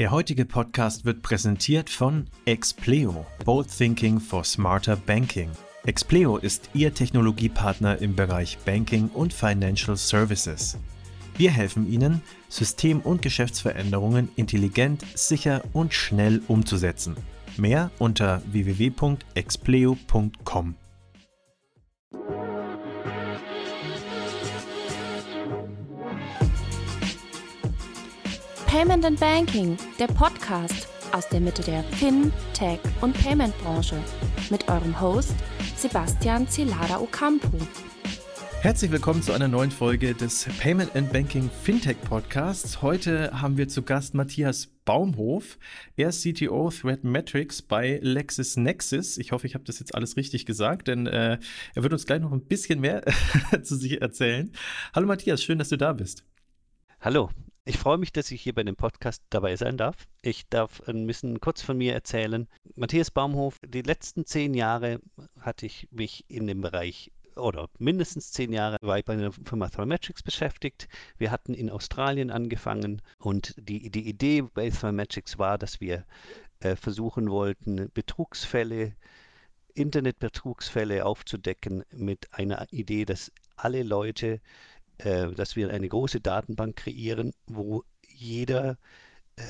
Der heutige Podcast wird präsentiert von Expleo, Bold Thinking for Smarter Banking. Expleo ist Ihr Technologiepartner im Bereich Banking und Financial Services. Wir helfen Ihnen, System- und Geschäftsveränderungen intelligent, sicher und schnell umzusetzen. Mehr unter www.expleo.com. Payment and Banking, der Podcast aus der Mitte der Fin-, Tech- und Payment-Branche mit eurem Host Sebastian Celada Ocampo. Herzlich willkommen zu einer neuen Folge des Payment and Banking Fintech Podcasts. Heute haben wir zu Gast Matthias Baumhof. Er ist CTO Threat Metrics bei LexisNexis. Ich hoffe, ich habe das jetzt alles richtig gesagt, denn äh, er wird uns gleich noch ein bisschen mehr zu sich erzählen. Hallo Matthias, schön, dass du da bist. Hallo, ich freue mich, dass ich hier bei dem Podcast dabei sein darf. Ich darf ein bisschen kurz von mir erzählen. Matthias Baumhof, die letzten zehn Jahre hatte ich mich in dem Bereich oder mindestens zehn Jahre war ich bei einer Firma Thrometrics beschäftigt. Wir hatten in Australien angefangen und die, die Idee bei Thrometrics war, dass wir äh, versuchen wollten, Betrugsfälle, Internetbetrugsfälle aufzudecken mit einer Idee, dass alle Leute äh, dass wir eine große Datenbank kreieren, wo jeder,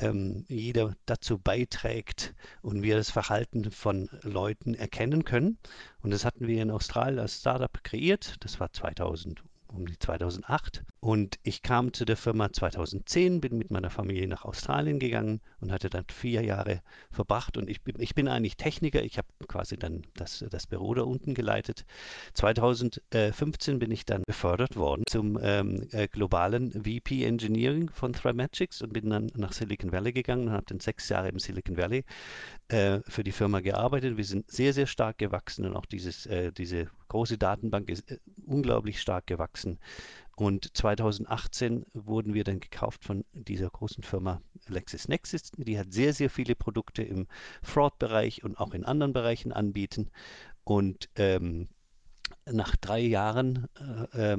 ähm, jeder dazu beiträgt und wir das Verhalten von Leuten erkennen können. Und das hatten wir in Australien als Startup kreiert. Das war 2000 um die 2008. Und ich kam zu der Firma 2010, bin mit meiner Familie nach Australien gegangen und hatte dann vier Jahre verbracht. Und ich bin, ich bin eigentlich Techniker. Ich habe quasi dann das, das Büro da unten geleitet. 2015 bin ich dann befördert worden zum ähm, äh, globalen VP Engineering von Threadmagics und bin dann nach Silicon Valley gegangen und habe dann sechs Jahre im Silicon Valley äh, für die Firma gearbeitet. Wir sind sehr, sehr stark gewachsen und auch dieses, äh, diese große Datenbank ist äh, unglaublich stark gewachsen. Und 2018 wurden wir dann gekauft von dieser großen Firma LexisNexis. Die hat sehr, sehr viele Produkte im Fraud-Bereich und auch in anderen Bereichen anbieten. Und ähm, nach drei Jahren, äh,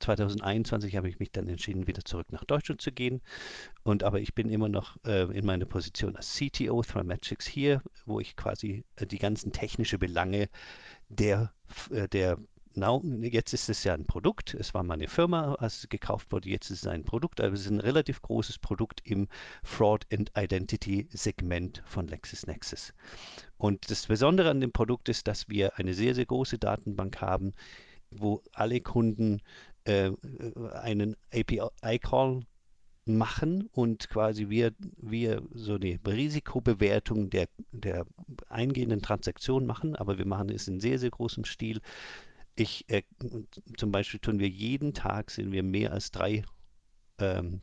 2021, ähm, habe ich mich dann entschieden, wieder zurück nach Deutschland zu gehen. Und aber ich bin immer noch äh, in meiner Position als CTO Thrometrics hier, wo ich quasi äh, die ganzen technischen Belange der, äh, der jetzt ist es ja ein Produkt. Es war mal eine Firma, als es gekauft wurde. Jetzt ist es ein Produkt. Aber es ist ein relativ großes Produkt im Fraud and Identity Segment von LexisNexis. Und das Besondere an dem Produkt ist, dass wir eine sehr, sehr große Datenbank haben, wo alle Kunden äh, einen API-Call machen und quasi wir, wir so eine Risikobewertung der, der eingehenden Transaktion machen, aber wir machen es in sehr, sehr großem Stil. Ich, äh, zum Beispiel tun wir jeden Tag, sind wir mehr als drei, ähm,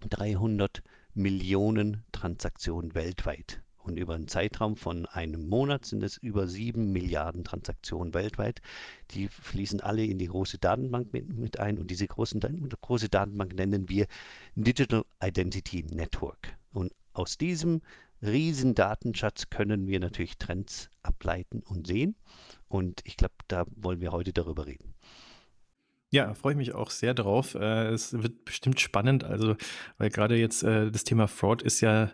300 Millionen Transaktionen weltweit. Und über einen Zeitraum von einem Monat sind es über sieben Milliarden Transaktionen weltweit. Die fließen alle in die große Datenbank mit, mit ein. Und diese großen, große Datenbank nennen wir Digital Identity Network. Und aus diesem riesen Datenschatz können wir natürlich Trends ableiten und sehen. Und ich glaube, da wollen wir heute darüber reden. Ja, freue ich mich auch sehr drauf. Äh, es wird bestimmt spannend, also, weil gerade jetzt äh, das Thema Fraud ist ja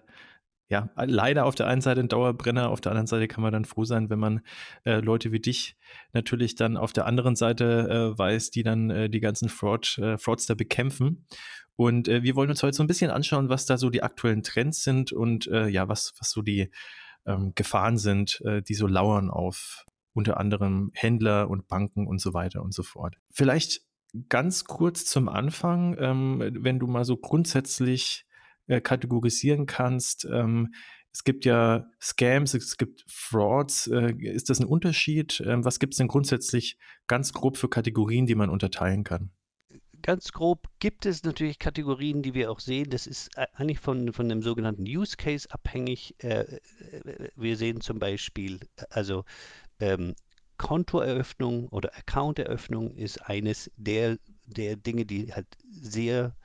ja, leider auf der einen Seite ein Dauerbrenner, auf der anderen Seite kann man dann froh sein, wenn man äh, Leute wie dich natürlich dann auf der anderen Seite äh, weiß, die dann äh, die ganzen Fraud, äh, Fraudster bekämpfen. Und äh, wir wollen uns heute so ein bisschen anschauen, was da so die aktuellen Trends sind und äh, ja, was, was so die ähm, Gefahren sind, äh, die so lauern auf unter anderem Händler und Banken und so weiter und so fort. Vielleicht ganz kurz zum Anfang, ähm, wenn du mal so grundsätzlich äh, kategorisieren kannst. Ähm, es gibt ja Scams, es gibt Frauds. Äh, ist das ein Unterschied? Ähm, was gibt es denn grundsätzlich ganz grob für Kategorien, die man unterteilen kann? Ganz grob gibt es natürlich Kategorien, die wir auch sehen. Das ist äh, eigentlich von, von dem sogenannten Use Case abhängig. Äh, wir sehen zum Beispiel, also ähm, Kontoeröffnung oder Accounteröffnung ist eines der, der Dinge, die halt sehr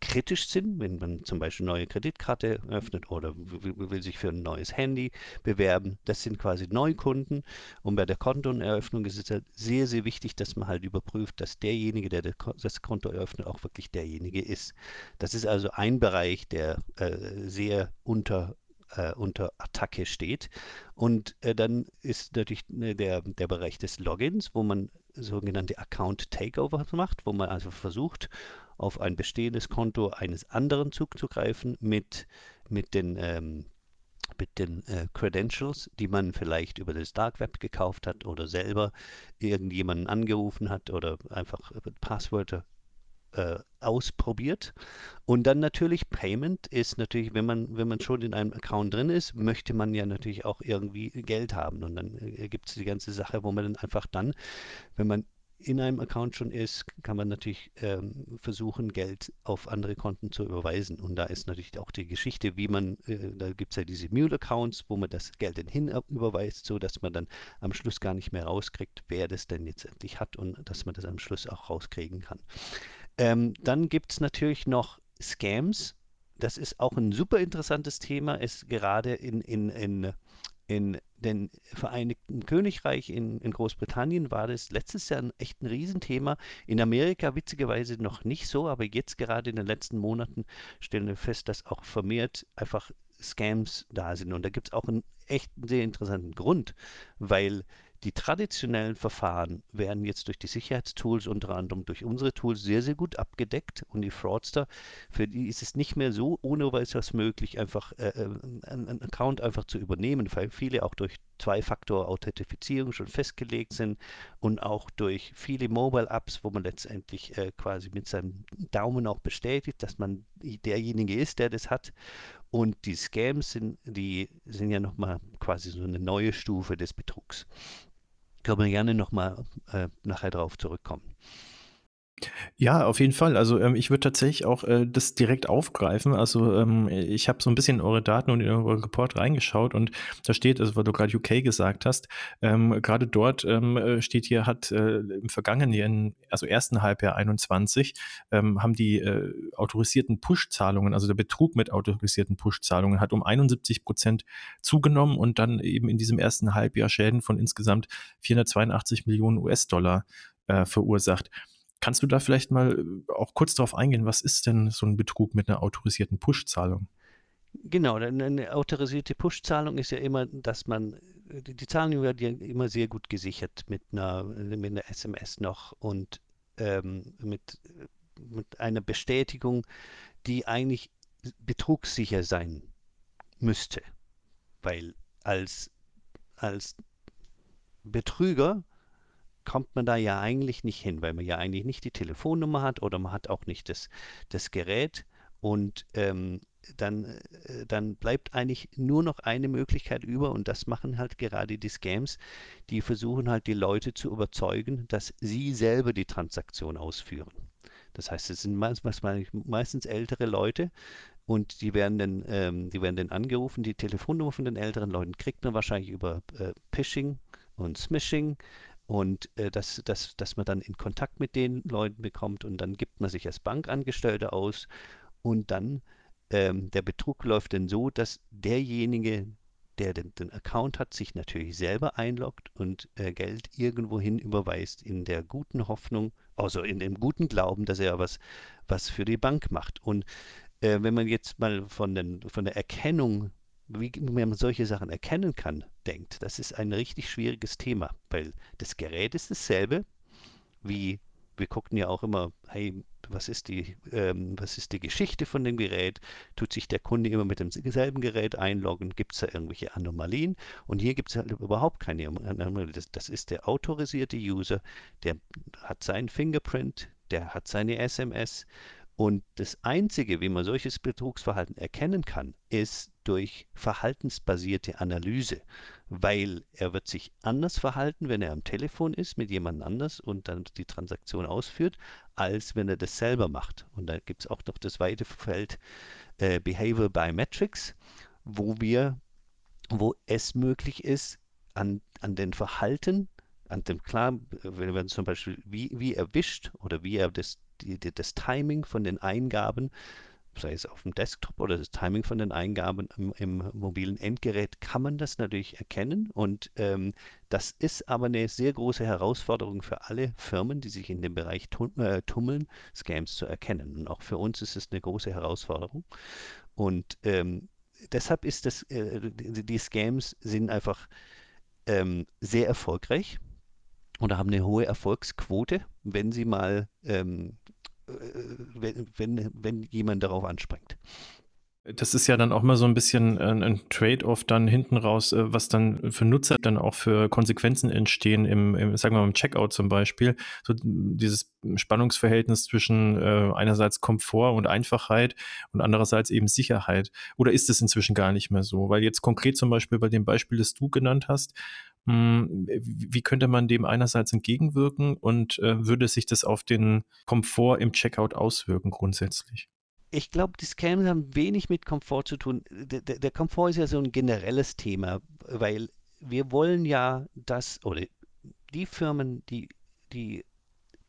kritisch sind, wenn man zum Beispiel eine neue Kreditkarte öffnet oder will sich für ein neues Handy bewerben. Das sind quasi Neukunden. Und bei der Kontoeröffnung ist es halt sehr, sehr wichtig, dass man halt überprüft, dass derjenige, der das Konto eröffnet, auch wirklich derjenige ist. Das ist also ein Bereich, der äh, sehr unter äh, unter Attacke steht. Und äh, dann ist natürlich äh, der, der Bereich des Logins, wo man sogenannte Account Takeover macht, wo man also versucht, auf ein bestehendes Konto eines anderen zuzugreifen mit, mit den, ähm, mit den äh, Credentials, die man vielleicht über das Dark Web gekauft hat oder selber irgendjemanden angerufen hat oder einfach Passwörter äh, ausprobiert. Und dann natürlich Payment ist natürlich, wenn man, wenn man schon in einem Account drin ist, möchte man ja natürlich auch irgendwie Geld haben. Und dann äh, gibt es die ganze Sache, wo man dann einfach dann, wenn man in einem Account schon ist, kann man natürlich ähm, versuchen, Geld auf andere Konten zu überweisen. Und da ist natürlich auch die Geschichte, wie man, äh, da gibt es ja diese Mule-Accounts, wo man das Geld dann hin überweist, so dass man dann am Schluss gar nicht mehr rauskriegt, wer das denn jetzt endlich hat und dass man das am Schluss auch rauskriegen kann. Ähm, dann gibt es natürlich noch Scams. Das ist auch ein super interessantes Thema, ist gerade in, in, in, in den Vereinigten Königreich, in, in Großbritannien war das letztes Jahr ein, echt ein Riesenthema. In Amerika witzigerweise noch nicht so, aber jetzt gerade in den letzten Monaten stellen wir fest, dass auch vermehrt einfach Scams da sind. Und da gibt es auch einen echt sehr interessanten Grund, weil die traditionellen Verfahren werden jetzt durch die Sicherheitstools, unter anderem durch unsere Tools, sehr, sehr gut abgedeckt. Und die Fraudster, für die ist es nicht mehr so ohne weiteres möglich, einfach äh, äh einen Account einfach zu übernehmen, weil viele auch durch Zwei-Faktor-Authentifizierung schon festgelegt sind und auch durch viele Mobile-Apps, wo man letztendlich äh, quasi mit seinem Daumen auch bestätigt, dass man derjenige ist, der das hat. Und die Scams sind, die sind ja nochmal quasi so eine neue Stufe des Betrugs. Können wir gerne nochmal äh, nachher darauf zurückkommen. Ja, auf jeden Fall. Also ähm, ich würde tatsächlich auch äh, das direkt aufgreifen. Also ähm, ich habe so ein bisschen in eure Daten und in eure Report reingeschaut und da steht, also weil du gerade UK gesagt hast, ähm, gerade dort ähm, äh, steht hier, hat äh, im vergangenen Jahr, also ersten Halbjahr 21, ähm, haben die äh, autorisierten Push-Zahlungen, also der Betrug mit autorisierten Push-Zahlungen hat um 71 Prozent zugenommen und dann eben in diesem ersten Halbjahr Schäden von insgesamt 482 Millionen US-Dollar äh, verursacht. Kannst du da vielleicht mal äh, auch kurz darauf eingehen, was ist denn so ein Betrug mit einer autorisierten Push-Zahlung? Genau, eine autorisierte Push-Zahlung ist ja immer, dass man, die Zahlung wird ja immer sehr gut gesichert mit einer, mit einer SMS noch und ähm, mit, mit einer Bestätigung, die eigentlich betrugssicher sein müsste. Weil als, als Betrüger kommt man da ja eigentlich nicht hin, weil man ja eigentlich nicht die Telefonnummer hat oder man hat auch nicht das, das Gerät und ähm, dann, äh, dann bleibt eigentlich nur noch eine Möglichkeit über und das machen halt gerade die Scams, die versuchen halt die Leute zu überzeugen, dass sie selber die Transaktion ausführen. Das heißt, es sind meistens, ältere Leute und die werden dann, ähm, die werden dann angerufen. Die Telefonnummer von den älteren Leuten kriegt man wahrscheinlich über äh, Phishing und Smishing und äh, dass, dass, dass man dann in Kontakt mit den Leuten bekommt und dann gibt man sich als Bankangestellter aus und dann ähm, der Betrug läuft dann so, dass derjenige, der den, den Account hat, sich natürlich selber einloggt und äh, Geld irgendwohin überweist in der guten Hoffnung, also in dem guten Glauben, dass er was, was für die Bank macht. Und äh, wenn man jetzt mal von, den, von der Erkennung wie man solche Sachen erkennen kann, denkt, das ist ein richtig schwieriges Thema, weil das Gerät ist dasselbe, wie wir gucken ja auch immer, hey, was ist die, ähm, was ist die Geschichte von dem Gerät? Tut sich der Kunde immer mit demselben Gerät einloggen? Gibt es da irgendwelche Anomalien? Und hier gibt es halt überhaupt keine Anomalien. Das, das ist der autorisierte User, der hat seinen Fingerprint, der hat seine SMS und das Einzige, wie man solches Betrugsverhalten erkennen kann, ist durch verhaltensbasierte Analyse, weil er wird sich anders verhalten, wenn er am Telefon ist mit jemand anders und dann die Transaktion ausführt, als wenn er das selber macht. Und da gibt es auch noch das weite Feld äh, Behavior Biometrics, wo wir, wo es möglich ist, an, an den Verhalten an dem klar, wenn man zum Beispiel, wie, wie er wischt oder wie er das die, die, das Timing von den Eingaben sei es auf dem Desktop oder das Timing von den Eingaben im, im mobilen Endgerät, kann man das natürlich erkennen. Und ähm, das ist aber eine sehr große Herausforderung für alle Firmen, die sich in dem Bereich äh, tummeln, Scams zu erkennen. Und auch für uns ist es eine große Herausforderung. Und ähm, deshalb ist das, äh, die, Scams sind einfach ähm, sehr erfolgreich oder haben eine hohe Erfolgsquote, wenn sie mal ähm, äh, wenn, wenn, wenn jemand darauf anspringt. Das ist ja dann auch mal so ein bisschen ein, ein Trade-off dann hinten raus, äh, was dann für Nutzer dann auch für Konsequenzen entstehen im, im sagen wir mal im Checkout zum Beispiel. So dieses Spannungsverhältnis zwischen äh, einerseits Komfort und Einfachheit und andererseits eben Sicherheit. Oder ist es inzwischen gar nicht mehr so? Weil jetzt konkret zum Beispiel bei dem Beispiel, das du genannt hast, wie könnte man dem einerseits entgegenwirken und äh, würde sich das auf den Komfort im Checkout auswirken grundsätzlich? Ich glaube, die Scams haben wenig mit Komfort zu tun. Der, der, der Komfort ist ja so ein generelles Thema, weil wir wollen ja, dass, oder die Firmen, die, die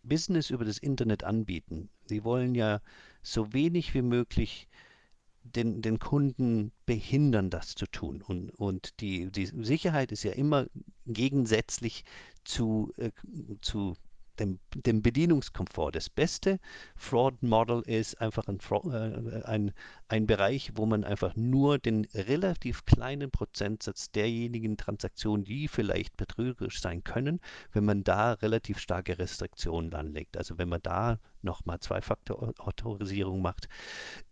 Business über das Internet anbieten, die wollen ja so wenig wie möglich den, den Kunden behindern, das zu tun. Und, und die, die Sicherheit ist ja immer gegensätzlich zu, äh, zu dem, dem Bedienungskomfort. Das beste Fraud Model ist einfach ein, äh, ein, ein Bereich, wo man einfach nur den relativ kleinen Prozentsatz derjenigen Transaktionen, die vielleicht betrügerisch sein können, wenn man da relativ starke Restriktionen anlegt. Also wenn man da nochmal Zwei-Faktor-Autorisierung macht.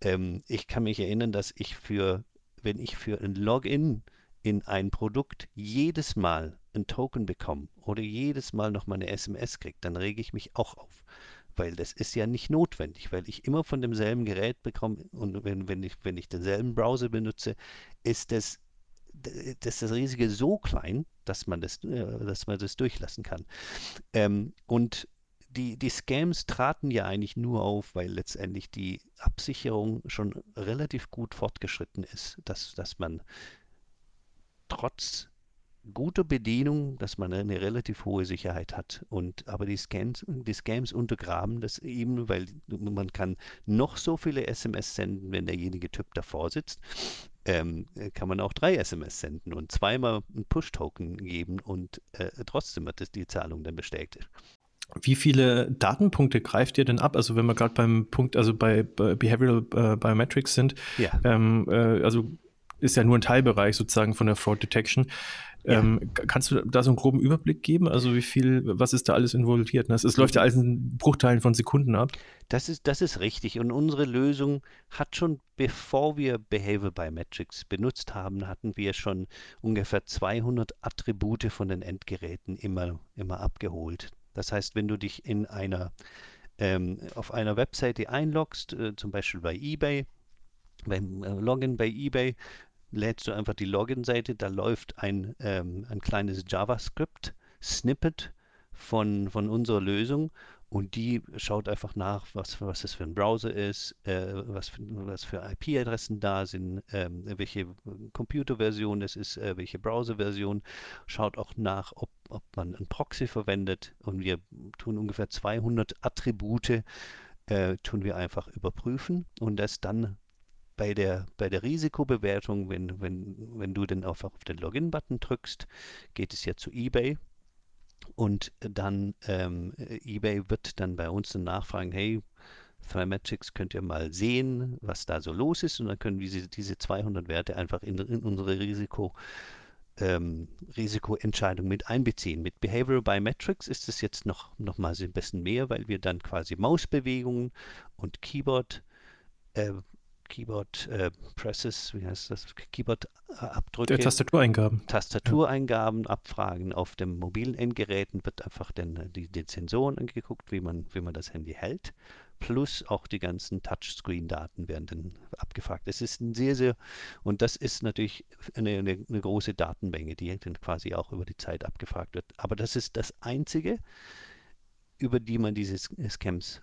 Ähm, ich kann mich erinnern, dass ich für, wenn ich für ein Login in ein Produkt jedes Mal ein Token bekomme oder jedes Mal noch mal eine SMS kriege, dann rege ich mich auch auf. Weil das ist ja nicht notwendig, weil ich immer von demselben Gerät bekomme und wenn, wenn, ich, wenn ich denselben Browser benutze, ist das, das, das Riesige so klein, dass man das, äh, dass man das durchlassen kann. Ähm, und die, die Scams traten ja eigentlich nur auf, weil letztendlich die Absicherung schon relativ gut fortgeschritten ist, dass, dass man trotz guter Bedienung, dass man eine relativ hohe Sicherheit hat. Und aber die Scams, die Scams untergraben das eben, weil man kann noch so viele SMS senden, wenn derjenige Typ davor sitzt. Ähm, kann man auch drei SMS senden und zweimal einen Push-Token geben und äh, trotzdem wird das die Zahlung dann bestätigt. Wie viele Datenpunkte greift ihr denn ab? Also wenn wir gerade beim Punkt, also bei, bei Behavioral äh, Biometrics sind, ja. ähm, äh, also ist ja nur ein Teilbereich sozusagen von der Fraud Detection. Ja. Ähm, kannst du da so einen groben Überblick geben? Also wie viel, was ist da alles involviert? Es, es läuft ja alles in Bruchteilen von Sekunden ab. Das ist, das ist richtig. Und unsere Lösung hat schon, bevor wir Behavior Biometrics benutzt haben, hatten wir schon ungefähr 200 Attribute von den Endgeräten immer, immer abgeholt. Das heißt, wenn du dich in einer, ähm, auf einer Webseite einloggst, äh, zum Beispiel bei eBay, beim äh, Login bei eBay, lädst du einfach die Login-Seite, da läuft ein, ähm, ein kleines JavaScript-Snippet von, von unserer Lösung und die schaut einfach nach, was, was das für ein Browser ist, äh, was, für, was für IP-Adressen da sind, äh, welche Computerversion es ist, äh, welche Browser-Version, schaut auch nach, ob, ob man ein Proxy verwendet und wir tun ungefähr 200 Attribute, äh, tun wir einfach überprüfen und das dann bei der, bei der Risikobewertung, wenn, wenn, wenn du dann einfach auf den Login-Button drückst, geht es ja zu eBay. Und dann ähm, eBay wird dann bei uns dann nachfragen, hey, Thrymetrics könnt ihr mal sehen, was da so los ist. Und dann können wir diese, diese 200 Werte einfach in, in unsere Risiko, ähm, Risikoentscheidung mit einbeziehen. Mit Behavioral Biometrics ist es jetzt noch, noch mal ein bisschen mehr, weil wir dann quasi Mausbewegungen und Keyboard äh, Keyboard äh, Presses, wie heißt das? Keyboard-Abdrücke. Tastatureingaben. Tastatureingaben abfragen. Auf dem mobilen Endgeräten wird einfach den, die, die Sensoren angeguckt, wie man, wie man das Handy hält. Plus auch die ganzen Touchscreen-Daten werden dann abgefragt. Es ist ein sehr, sehr, und das ist natürlich eine, eine, eine große Datenmenge, die dann quasi auch über die Zeit abgefragt wird. Aber das ist das Einzige, über die man diese Scams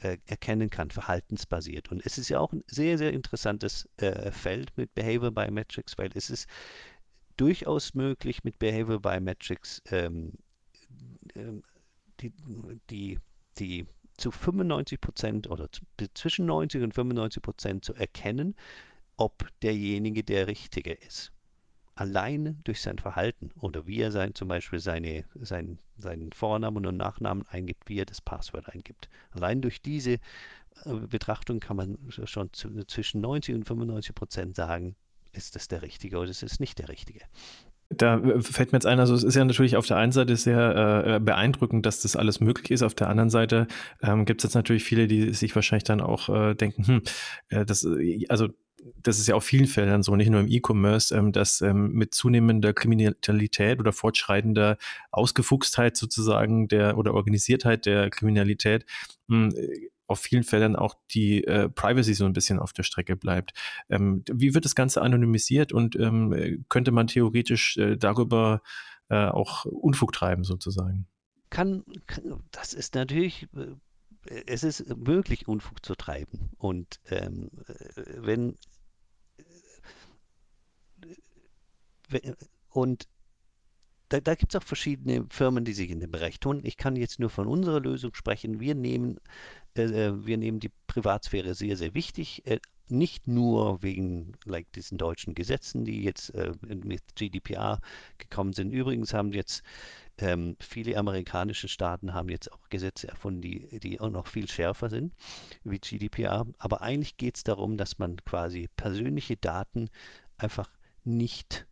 äh, erkennen kann, verhaltensbasiert. Und es ist ja auch ein sehr, sehr interessantes äh, Feld mit Behavior Biometrics, weil es ist durchaus möglich, mit Behavior Biometrics ähm, ähm, die, die, die zu 95 Prozent oder zwischen 90 und 95 Prozent zu erkennen, ob derjenige der Richtige ist. Allein durch sein Verhalten oder wie er sein, zum Beispiel seine, sein, seinen Vornamen und Nachnamen eingibt, wie er das Passwort eingibt. Allein durch diese äh, Betrachtung kann man schon zu, zwischen 90 und 95 Prozent sagen, ist das der Richtige oder ist es nicht der Richtige. Da fällt mir jetzt ein, also es ist ja natürlich auf der einen Seite sehr äh, beeindruckend, dass das alles möglich ist. Auf der anderen Seite ähm, gibt es jetzt natürlich viele, die sich wahrscheinlich dann auch äh, denken, hm, äh, das, äh, also das ist ja auf vielen Feldern so, nicht nur im E-Commerce, ähm, dass ähm, mit zunehmender Kriminalität oder fortschreitender Ausgefuchstheit sozusagen der oder Organisiertheit der Kriminalität mh, hm, auf vielen Feldern auch die äh, Privacy so ein bisschen auf der Strecke bleibt. Ähm, wie wird das Ganze anonymisiert und ähm, könnte man theoretisch äh, darüber äh, auch Unfug treiben sozusagen? Kann, kann das ist natürlich äh, es ist möglich, Unfug zu treiben. Und ähm, äh, wenn, wenn und da, da gibt es auch verschiedene Firmen, die sich in dem Bereich tun. Ich kann jetzt nur von unserer Lösung sprechen. Wir nehmen, äh, äh wir nehmen die Privatsphäre sehr, sehr wichtig. Äh, nicht nur wegen like, diesen deutschen Gesetzen, die jetzt äh, mit GDPR gekommen sind. Übrigens haben jetzt ähm, viele amerikanische Staaten haben jetzt auch Gesetze erfunden, die, die auch noch viel schärfer sind wie GDPR. Aber eigentlich geht es darum, dass man quasi persönliche Daten einfach nicht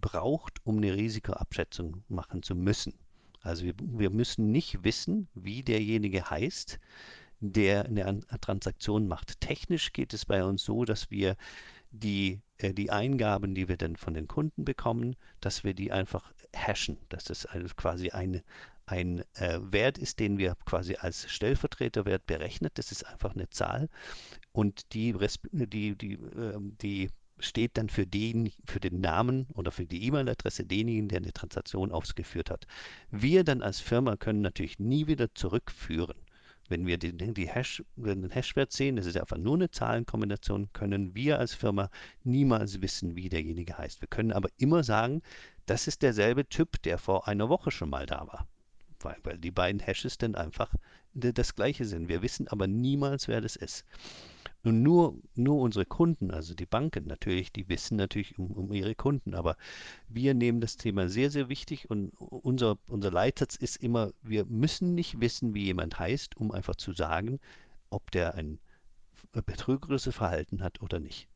braucht, um eine Risikoabschätzung machen zu müssen. Also wir, wir müssen nicht wissen, wie derjenige heißt, der eine Transaktion macht. Technisch geht es bei uns so, dass wir die, äh, die Eingaben, die wir dann von den Kunden bekommen, dass wir die einfach hashen, dass das also quasi ein, ein äh, Wert ist, den wir quasi als Stellvertreterwert berechnet. Das ist einfach eine Zahl und die, die, die, äh, die steht dann für den, für den Namen oder für die E-Mail-Adresse denjenigen, der eine Transaktion ausgeführt hat. Wir dann als Firma können natürlich nie wieder zurückführen. Wenn wir den, die Hash, den Hashwert sehen, das ist einfach nur eine Zahlenkombination, können wir als Firma niemals wissen, wie derjenige heißt. Wir können aber immer sagen, das ist derselbe Typ, der vor einer Woche schon mal da war. Weil, weil die beiden Hashes dann einfach das gleiche sind. Wir wissen aber niemals, wer das ist. Und nur, nur unsere Kunden, also die Banken natürlich, die wissen natürlich um, um ihre Kunden, aber wir nehmen das Thema sehr, sehr wichtig und unser, unser Leitsatz ist immer, wir müssen nicht wissen, wie jemand heißt, um einfach zu sagen, ob der ein betrügerisches Verhalten hat oder nicht.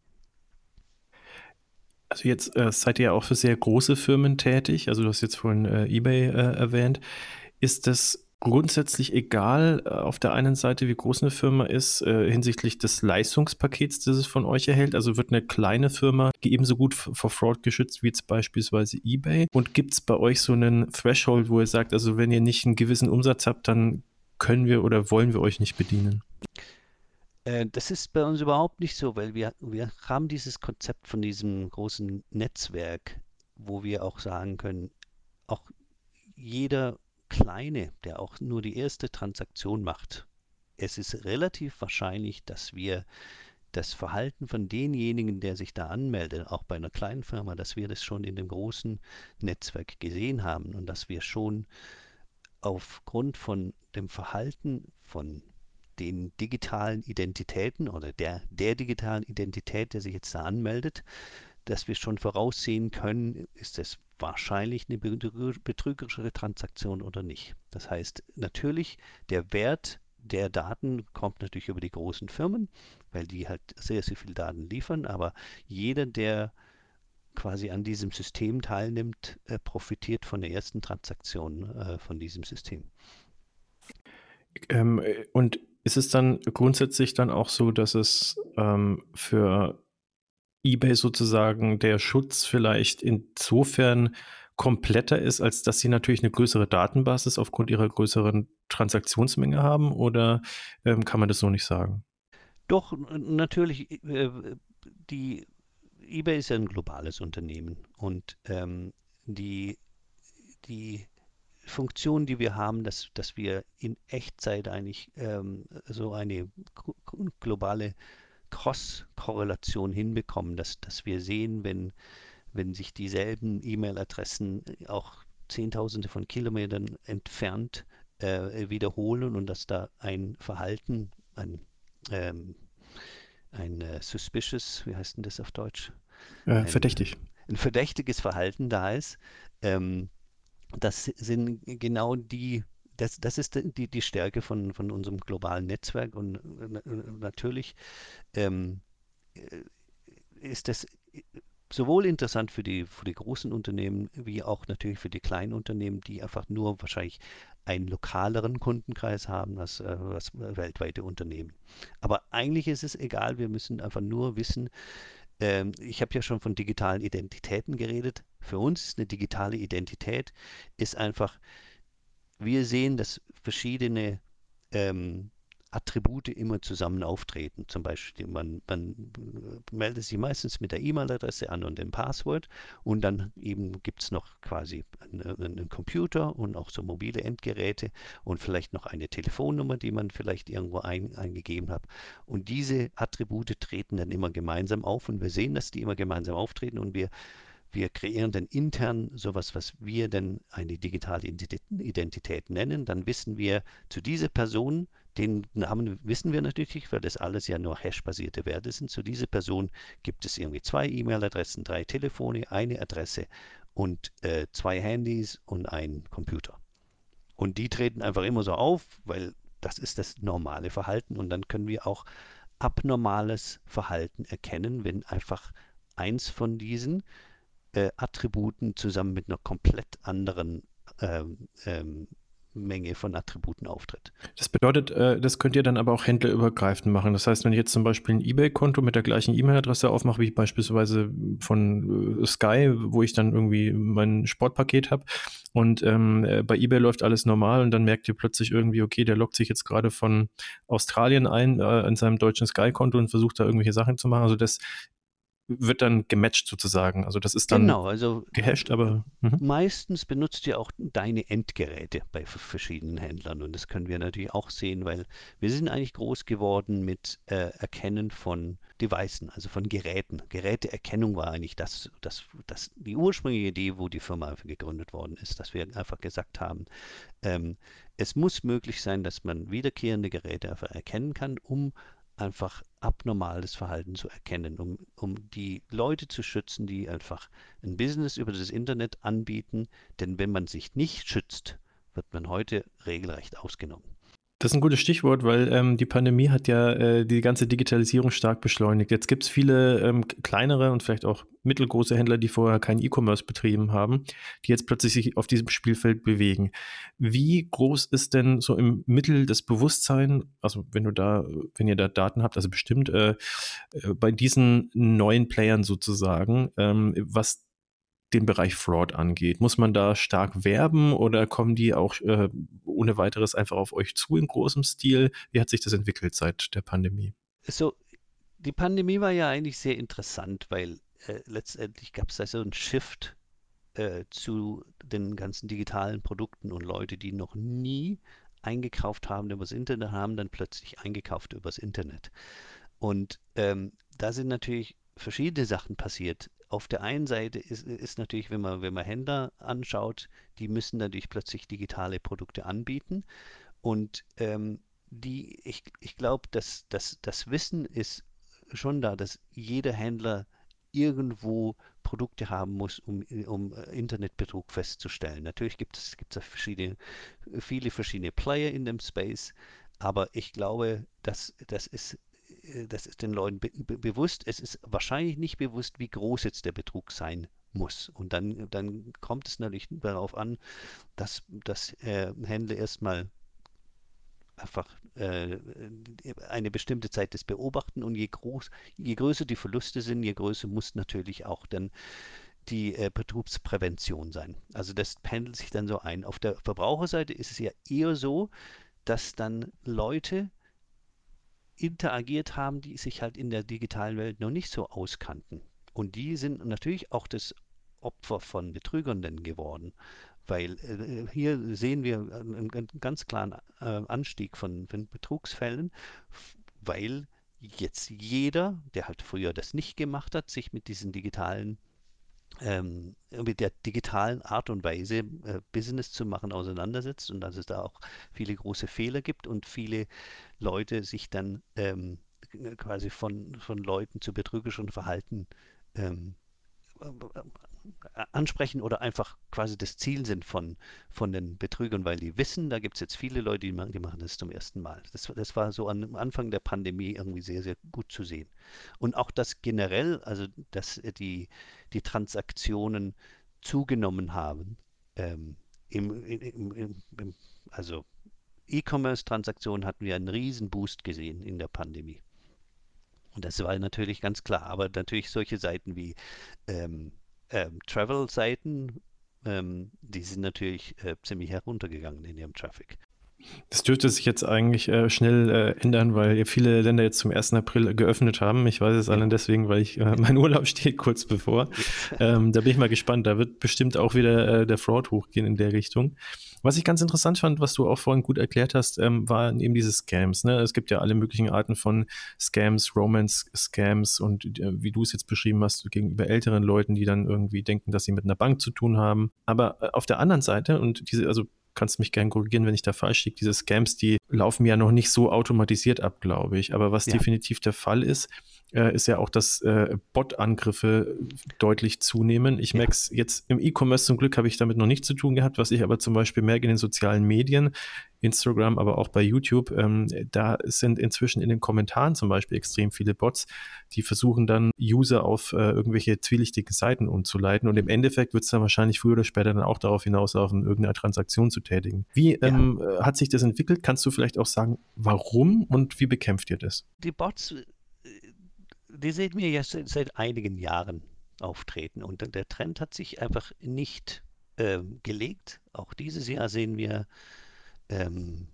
Also jetzt äh, seid ihr auch für sehr große Firmen tätig, also du hast jetzt vorhin äh, eBay äh, erwähnt. Ist das grundsätzlich egal äh, auf der einen Seite, wie groß eine Firma ist, äh, hinsichtlich des Leistungspakets, das es von euch erhält. Also wird eine kleine Firma ebenso gut vor Fraud geschützt wie jetzt beispielsweise eBay. Und gibt es bei euch so einen Threshold, wo ihr sagt, also wenn ihr nicht einen gewissen Umsatz habt, dann können wir oder wollen wir euch nicht bedienen? Äh, das ist bei uns überhaupt nicht so, weil wir, wir haben dieses Konzept von diesem großen Netzwerk, wo wir auch sagen können, auch jeder Kleine, der auch nur die erste Transaktion macht, es ist relativ wahrscheinlich, dass wir das Verhalten von denjenigen, der sich da anmeldet, auch bei einer kleinen Firma, dass wir das schon in dem großen Netzwerk gesehen haben und dass wir schon aufgrund von dem Verhalten von den digitalen Identitäten oder der, der digitalen Identität, der sich jetzt da anmeldet, dass wir schon voraussehen können, ist es wahrscheinlich eine betrügerische Transaktion oder nicht. Das heißt, natürlich, der Wert der Daten kommt natürlich über die großen Firmen, weil die halt sehr, sehr viel Daten liefern, aber jeder, der quasi an diesem System teilnimmt, äh, profitiert von der ersten Transaktion äh, von diesem System. Ähm, und ist es dann grundsätzlich dann auch so, dass es ähm, für eBay sozusagen der Schutz vielleicht insofern kompletter ist, als dass sie natürlich eine größere Datenbasis aufgrund ihrer größeren Transaktionsmenge haben? Oder ähm, kann man das so nicht sagen? Doch, natürlich. Äh, die eBay ist ja ein globales Unternehmen und ähm, die, die Funktion, die wir haben, dass, dass wir in Echtzeit eigentlich ähm, so eine globale Cross-Korrelation hinbekommen, dass, dass wir sehen, wenn, wenn sich dieselben E-Mail-Adressen auch Zehntausende von Kilometern entfernt äh, wiederholen und dass da ein Verhalten, ein, ähm, ein äh, suspicious, wie heißt denn das auf Deutsch? Äh, ein, verdächtig. Ein verdächtiges Verhalten da ist. Ähm, das sind genau die das, das ist die, die Stärke von, von unserem globalen Netzwerk und natürlich ähm, ist das sowohl interessant für die, für die großen Unternehmen wie auch natürlich für die kleinen Unternehmen, die einfach nur wahrscheinlich einen lokaleren Kundenkreis haben als, äh, als weltweite Unternehmen. Aber eigentlich ist es egal, wir müssen einfach nur wissen, ähm, ich habe ja schon von digitalen Identitäten geredet. Für uns ist eine digitale Identität ist einfach, wir sehen, dass verschiedene ähm, Attribute immer zusammen auftreten. Zum Beispiel, man, man meldet sich meistens mit der E-Mail-Adresse an und dem Passwort und dann eben gibt es noch quasi einen, einen, Computer und auch so mobile Endgeräte und vielleicht noch eine Telefonnummer, die man vielleicht irgendwo ein, eingegeben hat. Und diese Attribute treten dann immer gemeinsam auf und wir sehen, dass die immer gemeinsam auftreten und wir wir kreieren dann intern sowas, was wir dann eine digitale Identität nennen. Dann wissen wir zu dieser Person, den Namen wissen wir natürlich, weil das alles ja nur Hash-basierte Werte sind. Zu dieser Person gibt es irgendwie zwei E-Mail-Adressen, drei Telefone, eine Adresse und äh, zwei Handys und ein Computer. Und die treten einfach immer so auf, weil das ist das normale Verhalten. Und dann können wir auch abnormales Verhalten erkennen, wenn einfach eins von diesen äh, Attributen zusammen mit einer komplett anderen ähm, ähm, Menge von Attributen auftritt. Das bedeutet, äh, das könnt ihr dann aber auch händlerübergreifend machen. Das heißt, wenn ich jetzt zum Beispiel ein eBay-Konto mit der gleichen E-Mail-Adresse aufmache, wie beispielsweise von äh, Sky, wo ich dann irgendwie mein Sportpaket habe und ähm, äh, bei eBay läuft alles normal und dann merkt ihr plötzlich irgendwie, okay, der loggt sich jetzt gerade von Australien ein äh, in seinem deutschen Sky-Konto und versucht da irgendwelche Sachen zu machen. Also das wird dann gematcht sozusagen. Also das ist dann genau, also gehasht, aber mh. meistens benutzt ihr auch deine Endgeräte bei verschiedenen Händlern und das können wir natürlich auch sehen, weil wir sind eigentlich groß geworden mit äh, Erkennen von Devices, also von Geräten. Geräteerkennung war eigentlich das, das, das die ursprüngliche Idee, wo die Firma gegründet worden ist, dass wir einfach gesagt haben, ähm, es muss möglich sein, dass man wiederkehrende Geräte einfach erkennen kann, um einfach abnormales Verhalten zu erkennen, um, um die Leute zu schützen, die einfach ein Business über das Internet anbieten. Denn wenn man sich nicht schützt, wird man heute regelrecht ausgenommen. Das ist ein gutes Stichwort, weil ähm, die Pandemie hat ja äh, die ganze Digitalisierung stark beschleunigt. Jetzt gibt es viele ähm, kleinere und vielleicht auch mittelgroße Händler, die vorher kein E-Commerce betrieben haben, die jetzt plötzlich sich auf diesem Spielfeld bewegen. Wie groß ist denn so im Mittel das Bewusstsein, also wenn du da, wenn ihr da Daten habt, also bestimmt äh, äh bei diesen neuen Playern sozusagen, ähm, was den Bereich Fraud angeht? Muss man da stark werben oder kommen die auch äh, ohne weiteres einfach auf euch zu in großem Stil? Wie hat sich das entwickelt seit der Pandemie? So, die Pandemie war ja eigentlich sehr interessant, weil äh, letztendlich gab es da so einen Shift äh, zu den ganzen digitalen Produkten und Leute, die noch nie eingekauft haben übers Internet, haben dann plötzlich eingekauft übers Internet. Und ähm, da sind natürlich verschiedene Sachen passiert auf der einen Seite ist, ist natürlich, wenn man, wenn man Händler anschaut, die müssen natürlich plötzlich digitale Produkte anbieten. Und ähm, die, ich, ich glaube, dass, dass das Wissen ist schon da, dass jeder Händler irgendwo Produkte haben muss, um, um Internetbetrug festzustellen. Natürlich gibt es, gibt verschiedene, viele verschiedene Player in dem Space, aber ich glaube, dass das ist äh, das ist den Leuten be bewusst. Es ist wahrscheinlich nicht bewusst, wie groß jetzt der Betrug sein muss. Und dann, dann kommt es natürlich darauf an, dass, dass äh, Händler erstmal einfach äh, eine bestimmte Zeit das beobachten und je, groß, je größer die Verluste sind, je größer muss natürlich auch dann die äh, Betrugsprävention sein. Also das pendelt sich dann so ein. Auf der Verbraucherseite ist es ja eher so, dass dann Leute interagiert haben, die sich halt in der digitalen Welt noch nicht so auskannten. Und die sind natürlich auch das Opfer von Betrügern denn geworden. Weil äh, hier sehen wir einen, einen ganz klaren äh, Anstieg von, von Betrugsfällen, weil jetzt jeder, der halt früher das nicht gemacht hat, sich mit diesen digitalen ähm, mit der digitalen Art und Weise äh, Business zu machen auseinandersetzt und dass es da auch viele große Fehler gibt und viele Leute sich dann ähm, quasi von, von Leuten zu betrügerischem Verhalten ähm, ansprechen oder einfach quasi das Ziel sind von, von den Betrügern, weil die wissen, da gibt es jetzt viele Leute, die machen, die machen das zum ersten Mal. Das, das war so am Anfang der Pandemie irgendwie sehr, sehr gut zu sehen. Und auch das generell, also dass die, die Transaktionen zugenommen haben, ähm, im, im, im, also E-Commerce-Transaktionen hatten wir einen riesen Boost gesehen in der Pandemie. Und das war natürlich ganz klar. Aber natürlich solche Seiten wie ähm, ähm, Travel-Seiten, ähm, die sind natürlich äh, ziemlich heruntergegangen in ihrem Traffic. Das dürfte sich jetzt eigentlich äh, schnell äh, ändern, weil viele Länder jetzt zum 1. April geöffnet haben. Ich weiß es allen deswegen, weil ich, äh, mein Urlaub steht kurz bevor. Ähm, da bin ich mal gespannt. Da wird bestimmt auch wieder äh, der Fraud hochgehen in der Richtung. Was ich ganz interessant fand, was du auch vorhin gut erklärt hast, ähm, waren eben diese Scams. Ne? Es gibt ja alle möglichen Arten von Scams, Romance-Scams und äh, wie du es jetzt beschrieben hast, gegenüber älteren Leuten, die dann irgendwie denken, dass sie mit einer Bank zu tun haben. Aber äh, auf der anderen Seite, und diese, also kannst mich gerne korrigieren, wenn ich da falsch liege. Diese Scams, die laufen ja noch nicht so automatisiert ab, glaube ich. Aber was ja. definitiv der Fall ist, äh, ist ja auch, dass äh, Bot-Angriffe deutlich zunehmen. Ich ja. merke es jetzt im E-Commerce zum Glück habe ich damit noch nichts zu tun gehabt, was ich aber zum Beispiel merke in den sozialen Medien, Instagram, aber auch bei YouTube, ähm, da sind inzwischen in den Kommentaren zum Beispiel extrem viele Bots, die versuchen dann User auf äh, irgendwelche zwielichtigen Seiten umzuleiten und im Endeffekt wird es dann wahrscheinlich früher oder später dann auch darauf hinauslaufen, irgendeine Transaktion zu tätigen. Wie ähm, ja. hat sich das entwickelt? Kannst du vielleicht auch sagen, warum und wie bekämpft ihr das? Die Bots die sehen wir jetzt seit, einigen Jahren auftreten und der Trend hat sich einfach nicht äh, gelegt. Auch dieses Jahr sehen wir ähm,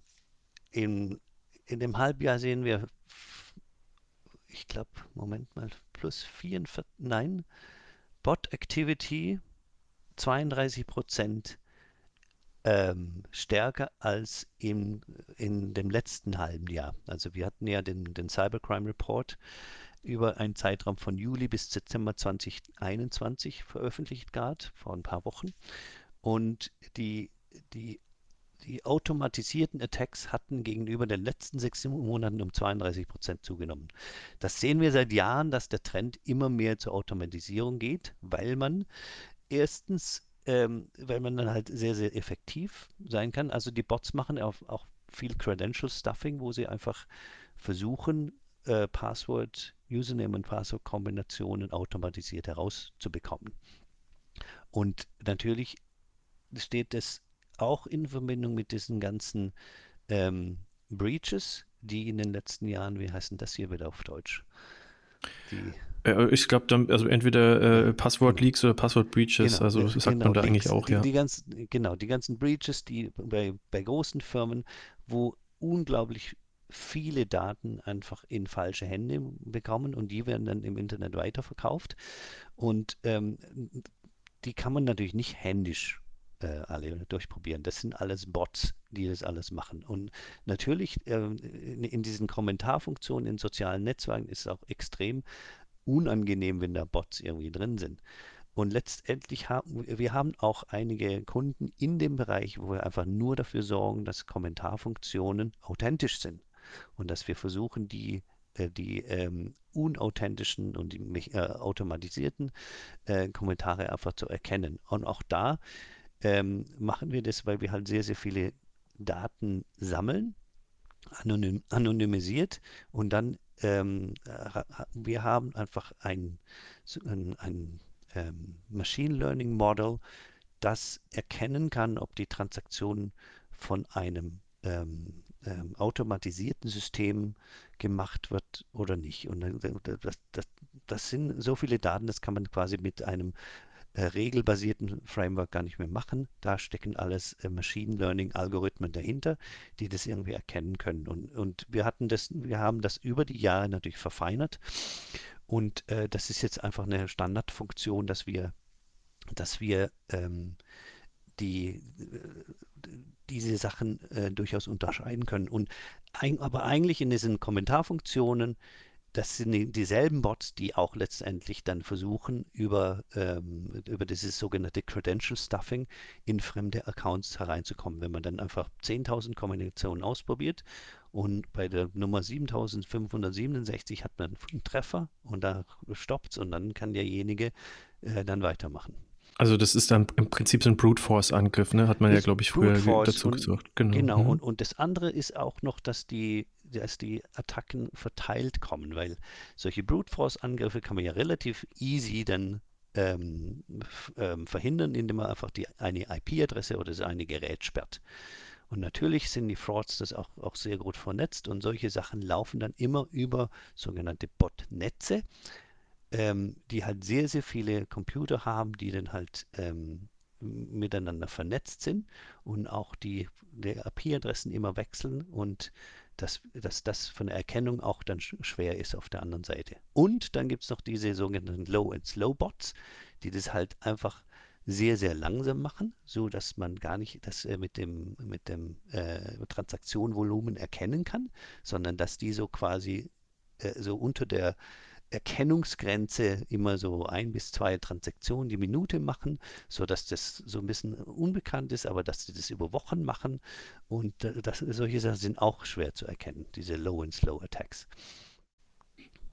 in, in dem Halbjahr sehen wir, ich glaube, Moment mal, plus 44, nein, Bot Activity 32 Prozent ähm, stärker als im, in dem letzten halben Jahr. Also wir hatten ja den, den Cybercrime Report über einen Zeitraum von Juli bis Dezember 2021 veröffentlicht gerade, vor ein paar Wochen. Und die, die, die automatisierten Attacks hatten gegenüber den letzten sechs Monaten um 32 Prozent zugenommen. Das sehen wir seit Jahren, dass der Trend immer mehr zur Automatisierung geht, weil man erstens, ähm, weil man dann halt sehr, sehr effektiv sein kann. Also die Bots machen auch, viel Credential Stuffing, wo sie einfach versuchen, äh, Passwort Username und Passwort-Kombinationen automatisiert herauszubekommen. Und natürlich steht das auch in Verbindung mit diesen ganzen ähm, Breaches, die in den letzten Jahren, wie heißen das hier wieder auf Deutsch? Die, äh, ich glaube, also entweder äh, Passwort-Leaks oder Passwort-Breaches, genau, also das sagt genau, man da eigentlich auch, die, ja. Die ganzen, genau, die ganzen Breaches, die bei, bei großen Firmen, wo unglaublich viele Daten einfach in falsche Hände bekommen und die werden dann im Internet weiterverkauft. Und ähm, die kann man natürlich nicht händisch äh, alle durchprobieren. Das sind alles Bots, die das alles machen. Und natürlich äh, in, in, diesen Kommentarfunktionen in sozialen Netzwerken ist es auch extrem unangenehm, wenn da Bots irgendwie drin sind. Und letztendlich haben wir haben auch einige Kunden in dem Bereich, wo wir einfach nur dafür sorgen, dass Kommentarfunktionen authentisch sind und dass wir versuchen, die, äh, die ähm, unauthentischen und die äh, automatisierten äh, Kommentare einfach zu erkennen. Und auch da ähm, machen wir das, weil wir halt sehr, sehr viele Daten sammeln, anonym, anonymisiert und dann ähm, wir haben einfach ein, ein, ein ähm, Machine Learning Model, das erkennen kann, ob die Transaktion von einem ähm, automatisierten Systemen gemacht wird oder nicht. Und das, das, das, sind so viele Daten, das kann man quasi mit einem äh, regelbasierten Framework gar nicht mehr machen. Da stecken alles äh, Machine Learning Algorithmen dahinter, die das irgendwie erkennen können. Und, und wir hatten das, wir haben das über die Jahre natürlich verfeinert. Und äh, das ist jetzt einfach eine Standardfunktion, dass wir, dass wir ähm, die, diese Sachen äh, durchaus unterscheiden können. Und ein, aber eigentlich in diesen Kommentarfunktionen das sind dieselben Bots, die auch letztendlich dann versuchen, über, ähm, über dieses sogenannte Credential Stuffing in fremde Accounts hereinzukommen. Wenn man dann einfach 10.000 Kombinationen ausprobiert und bei der Nummer 7567 hat man einen Treffer und da stoppt es und dann kann derjenige äh, dann weitermachen. Also das ist dann im Prinzip so ein Brute Force Angriff, ne? Hat man ja, glaube ich, früher dazu und, gesagt. Genau. genau. Mhm. Und, und das andere ist auch noch, dass die, dass die Attacken verteilt kommen, weil solche Brute Force Angriffe kann man ja relativ easy dann ähm, ähm, verhindern, indem man einfach die eine IP-Adresse oder das eine Gerät sperrt. Und natürlich sind die Frauds das auch, auch sehr gut vernetzt und solche Sachen laufen dann immer über sogenannte Botnetze ähm, die halt sehr, sehr viele Computer haben, die dann halt ähm, miteinander vernetzt sind und auch die, die IP-Adressen immer wechseln und dass, dass das von der Erkennung auch dann schwer ist auf der anderen Seite. Und dann gibt es noch diese sogenannten Low- and Slow-Bots, die das halt einfach sehr, sehr langsam machen, so dass man gar nicht das äh, mit dem, mit dem äh, Transaktionenvolumen erkennen kann, sondern dass die so quasi äh, so unter der Erkennungsgrenze immer so ein bis zwei Transaktionen die Minute machen, sodass das so ein bisschen unbekannt ist, aber dass sie das über Wochen machen und das, solche Sachen sind auch schwer zu erkennen, diese Low and Slow Attacks.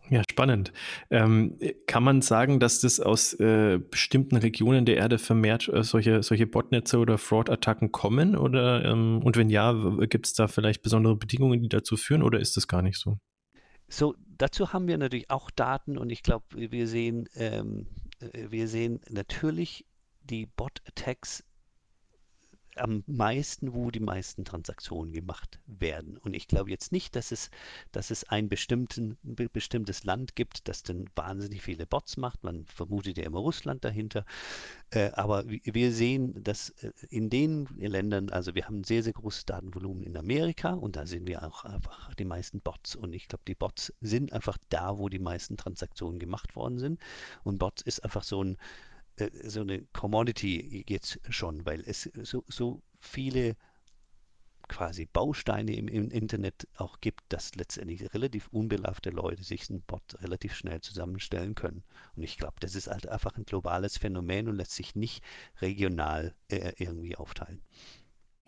Ja, spannend. Ähm, kann man sagen, dass das aus äh, bestimmten Regionen der Erde vermehrt äh, solche, solche Botnetze oder Fraud-Attacken kommen? Oder, ähm, und wenn ja, gibt es da vielleicht besondere Bedingungen, die dazu führen, oder ist das gar nicht so? So, dazu haben wir natürlich auch Daten und ich glaube, wir sehen, ähm, äh, wir sehen natürlich die Bot-Attacks am meisten, wo die meisten Transaktionen gemacht werden. Und ich glaube jetzt nicht, dass es, dass es ein bestimmten, bestimmtes Land gibt, das dann wahnsinnig viele Bots macht. Man vermutet ja immer Russland dahinter. Äh, aber wir sehen, dass äh, in den Ländern, also wir haben ein sehr, sehr großes Datenvolumen in Amerika und da sehen wir auch einfach die meisten Bots. Und ich glaube, die Bots sind einfach da, wo die meisten Transaktionen gemacht worden sind. Und Bots ist einfach so ein äh, so eine Commodity jetzt schon, weil es so, so viele quasi Bausteine im, im, Internet auch gibt, dass letztendlich relativ unbelafte Leute sich einen Bot relativ schnell zusammenstellen können. Und ich glaube, das ist halt einfach ein globales Phänomen und lässt sich nicht regional äh, irgendwie aufteilen.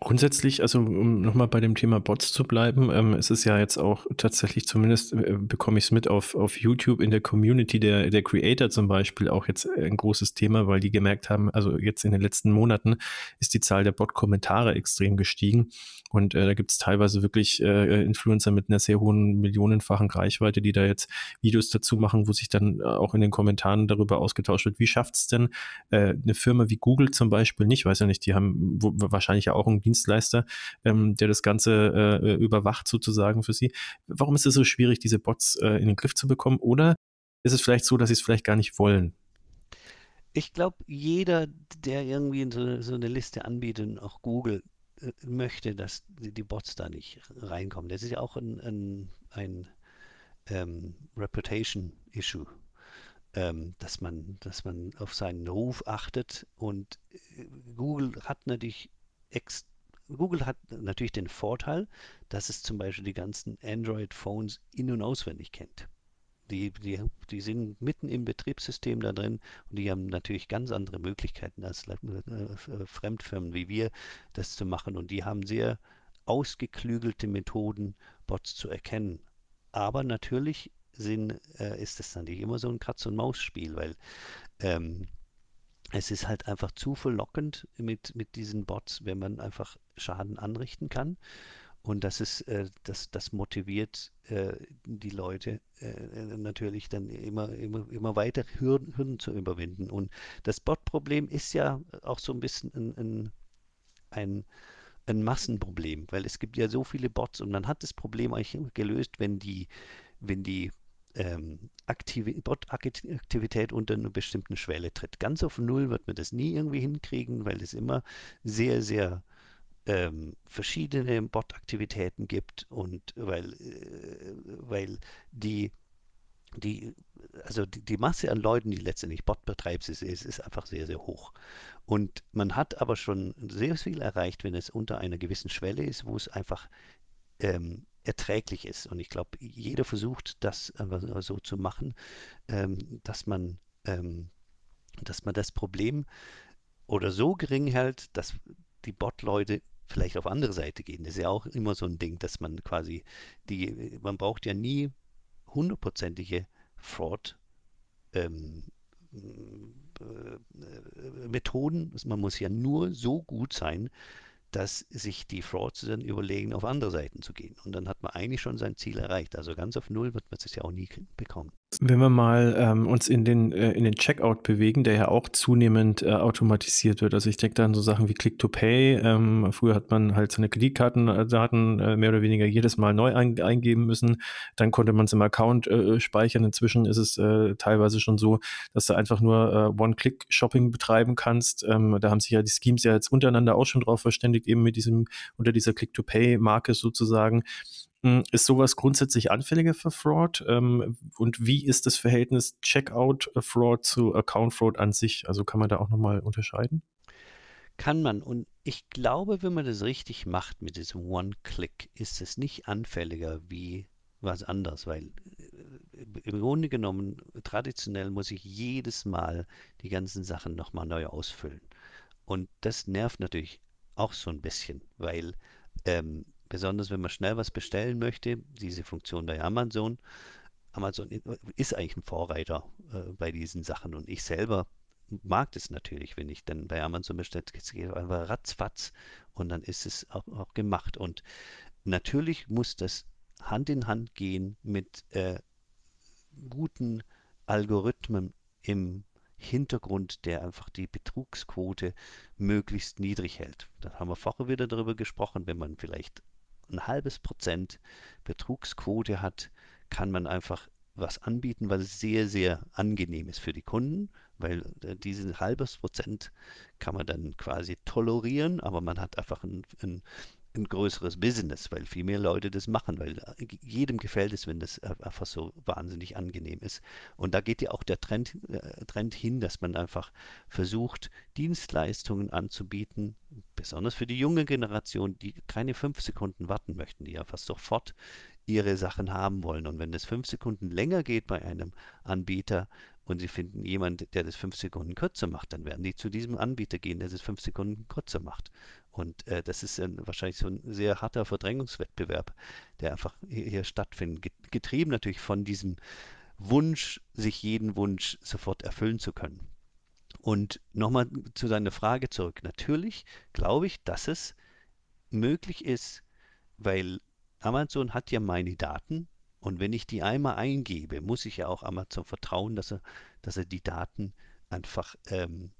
Grundsätzlich, also um nochmal bei dem Thema Bots zu bleiben, ähm, ist es ja jetzt auch tatsächlich, zumindest äh, bekomme ich es mit auf, auf YouTube in der Community. Der, der Creator zum Beispiel auch jetzt ein großes Thema, weil die gemerkt haben, also jetzt in den letzten Monaten ist die Zahl der Bot-Kommentare extrem gestiegen. Und äh, da gibt es teilweise wirklich äh, Influencer mit einer sehr hohen millionenfachen Reichweite, die da jetzt Videos dazu machen, wo sich dann äh, auch in den Kommentaren darüber ausgetauscht wird, wie schafft es denn äh, eine Firma wie Google zum Beispiel nicht, weiß ja nicht, die haben wahrscheinlich ja auch einen Dienstleister, ähm, der das Ganze äh, überwacht sozusagen für sie. Warum ist es so schwierig, diese Bots äh, in den Griff zu bekommen? Oder ist es vielleicht so, dass sie es vielleicht gar nicht wollen? Ich glaube, jeder, der irgendwie so, so, eine Liste anbietet, auch Google, äh, möchte, dass die, die, Bots da nicht reinkommen. Das ist ja auch ein, ein, ein ähm, Reputation-Issue, ähm, dass, man, dass man auf seinen Ruf achtet und äh, Google hat natürlich ex Google hat natürlich den Vorteil, dass es zum Beispiel die ganzen Android-Phones in- und auswendig kennt. Die, die, die sind mitten im Betriebssystem da drin und die haben natürlich ganz andere Möglichkeiten als äh, äh, Fremdfirmen wie wir, das zu machen. Und die haben sehr ausgeklügelte Methoden, Bots zu erkennen. Aber natürlich sind, äh, ist das dann nicht immer so ein Katz-und-Maus-Spiel, weil ähm, es ist halt einfach zu verlockend mit, mit diesen Bots, wenn man einfach Schaden anrichten kann. Und das ist, äh, das, das motiviert äh, die Leute äh, natürlich dann immer, immer, immer weiter Hürden, Hürden zu überwinden. Und das Bot-Problem ist ja auch so ein bisschen ein, ein, ein, ein Massenproblem, weil es gibt ja so viele Bots und man hat das Problem eigentlich gelöst, wenn die, wenn die ähm, Bot-Aktivität unter einer bestimmten Schwelle tritt. Ganz auf Null wird man das nie irgendwie hinkriegen, weil es immer sehr, sehr ähm, verschiedene Bot-Aktivitäten gibt und weil, äh, weil die, die, also die, die, Masse an Leuten, die letztendlich Bot betreibt, ist, ist, ist einfach sehr, sehr hoch. Und man hat aber schon sehr viel erreicht, wenn es unter einer gewissen Schwelle ist, wo es einfach ähm, erträglich ist. Und ich glaube, jeder versucht, das so zu machen, ähm, dass man, ähm, dass man das Problem oder so gering hält, dass die Bot-Leute vielleicht auf andere Seite gehen. Das ist ja auch immer so ein Ding, dass man quasi die, man braucht ja nie hundertprozentige Fraud ähm, äh, Methoden. Man muss ja nur so gut sein, dass sich die Frauds dann überlegen, auf andere Seiten zu gehen. Und dann hat man eigentlich schon sein Ziel erreicht. Also ganz auf Null wird man es ja auch nie bekommen. Wenn wir mal ähm, uns in den, äh, in den Checkout bewegen, der ja auch zunehmend äh, automatisiert wird. Also ich denke da an so Sachen wie Click-to-Pay. Ähm, früher hat man halt seine Kreditkartendaten äh, mehr oder weniger jedes Mal neu ein, eingeben müssen. Dann konnte man es im Account äh, speichern. Inzwischen ist es äh, teilweise schon so, dass du einfach nur äh, One-Click-Shopping betreiben kannst. Ähm, da haben sich ja die Schemes ja jetzt untereinander auch schon drauf verständigt, eben mit diesem, unter dieser Click-to-Pay-Marke sozusagen. Hm, ist sowas grundsätzlich anfälliger für Fraud? Ähm, und wie ist das Verhältnis Checkout-Fraud zu Account-Fraud an sich? Also kann man da auch nochmal unterscheiden? Kann man. Und ich glaube, wenn man das richtig macht mit diesem One-Click, ist es nicht anfälliger wie was anderes, weil äh, im Grunde genommen, traditionell muss ich jedes Mal die ganzen Sachen nochmal neu ausfüllen. Und das nervt natürlich auch so ein bisschen, weil ähm, besonders wenn man schnell was bestellen möchte, diese Funktion bei Amazon. Amazon ist eigentlich ein Vorreiter äh, bei diesen Sachen und ich selber mag das natürlich, wenn ich dann bei Amazon bestelle, es geht einfach ratzfatz und dann ist es auch, auch, gemacht. Und natürlich muss das Hand in Hand gehen mit äh, guten Algorithmen im Hintergrund, der einfach die Betrugsquote möglichst niedrig hält. Da haben wir vorher wieder darüber gesprochen, wenn man vielleicht ein halbes Prozent Betrugsquote hat, kann man einfach was anbieten, was sehr, sehr angenehm ist für die Kunden, weil äh, diesen halbes Prozent kann man dann quasi tolerieren, aber man hat einfach ein, ein ein größeres Business, weil viel mehr Leute das machen, weil äh, jedem gefällt es, wenn das einfach so wahnsinnig angenehm ist. Und da geht ja auch der Trend, äh, Trend hin, dass man einfach versucht, Dienstleistungen anzubieten, besonders für die junge Generation, die keine fünf Sekunden warten möchten, die einfach sofort ihre Sachen haben wollen. Und wenn es fünf Sekunden länger geht bei einem Anbieter, und sie finden jemanden, der das fünf Sekunden kürzer macht, dann werden die zu diesem Anbieter gehen, der das fünf Sekunden kürzer macht. Und äh, das ist ein, wahrscheinlich so ein sehr harter Verdrängungswettbewerb, der einfach hier, hier stattfindet. Getrieben natürlich von diesem Wunsch, sich jeden Wunsch sofort erfüllen zu können. Und nochmal zu deiner Frage zurück. Natürlich glaube ich, dass es möglich ist, weil Amazon hat ja meine Daten und wenn ich die einmal eingebe, muss ich ja auch Amazon vertrauen, dass er, dass er die Daten einfach ähm,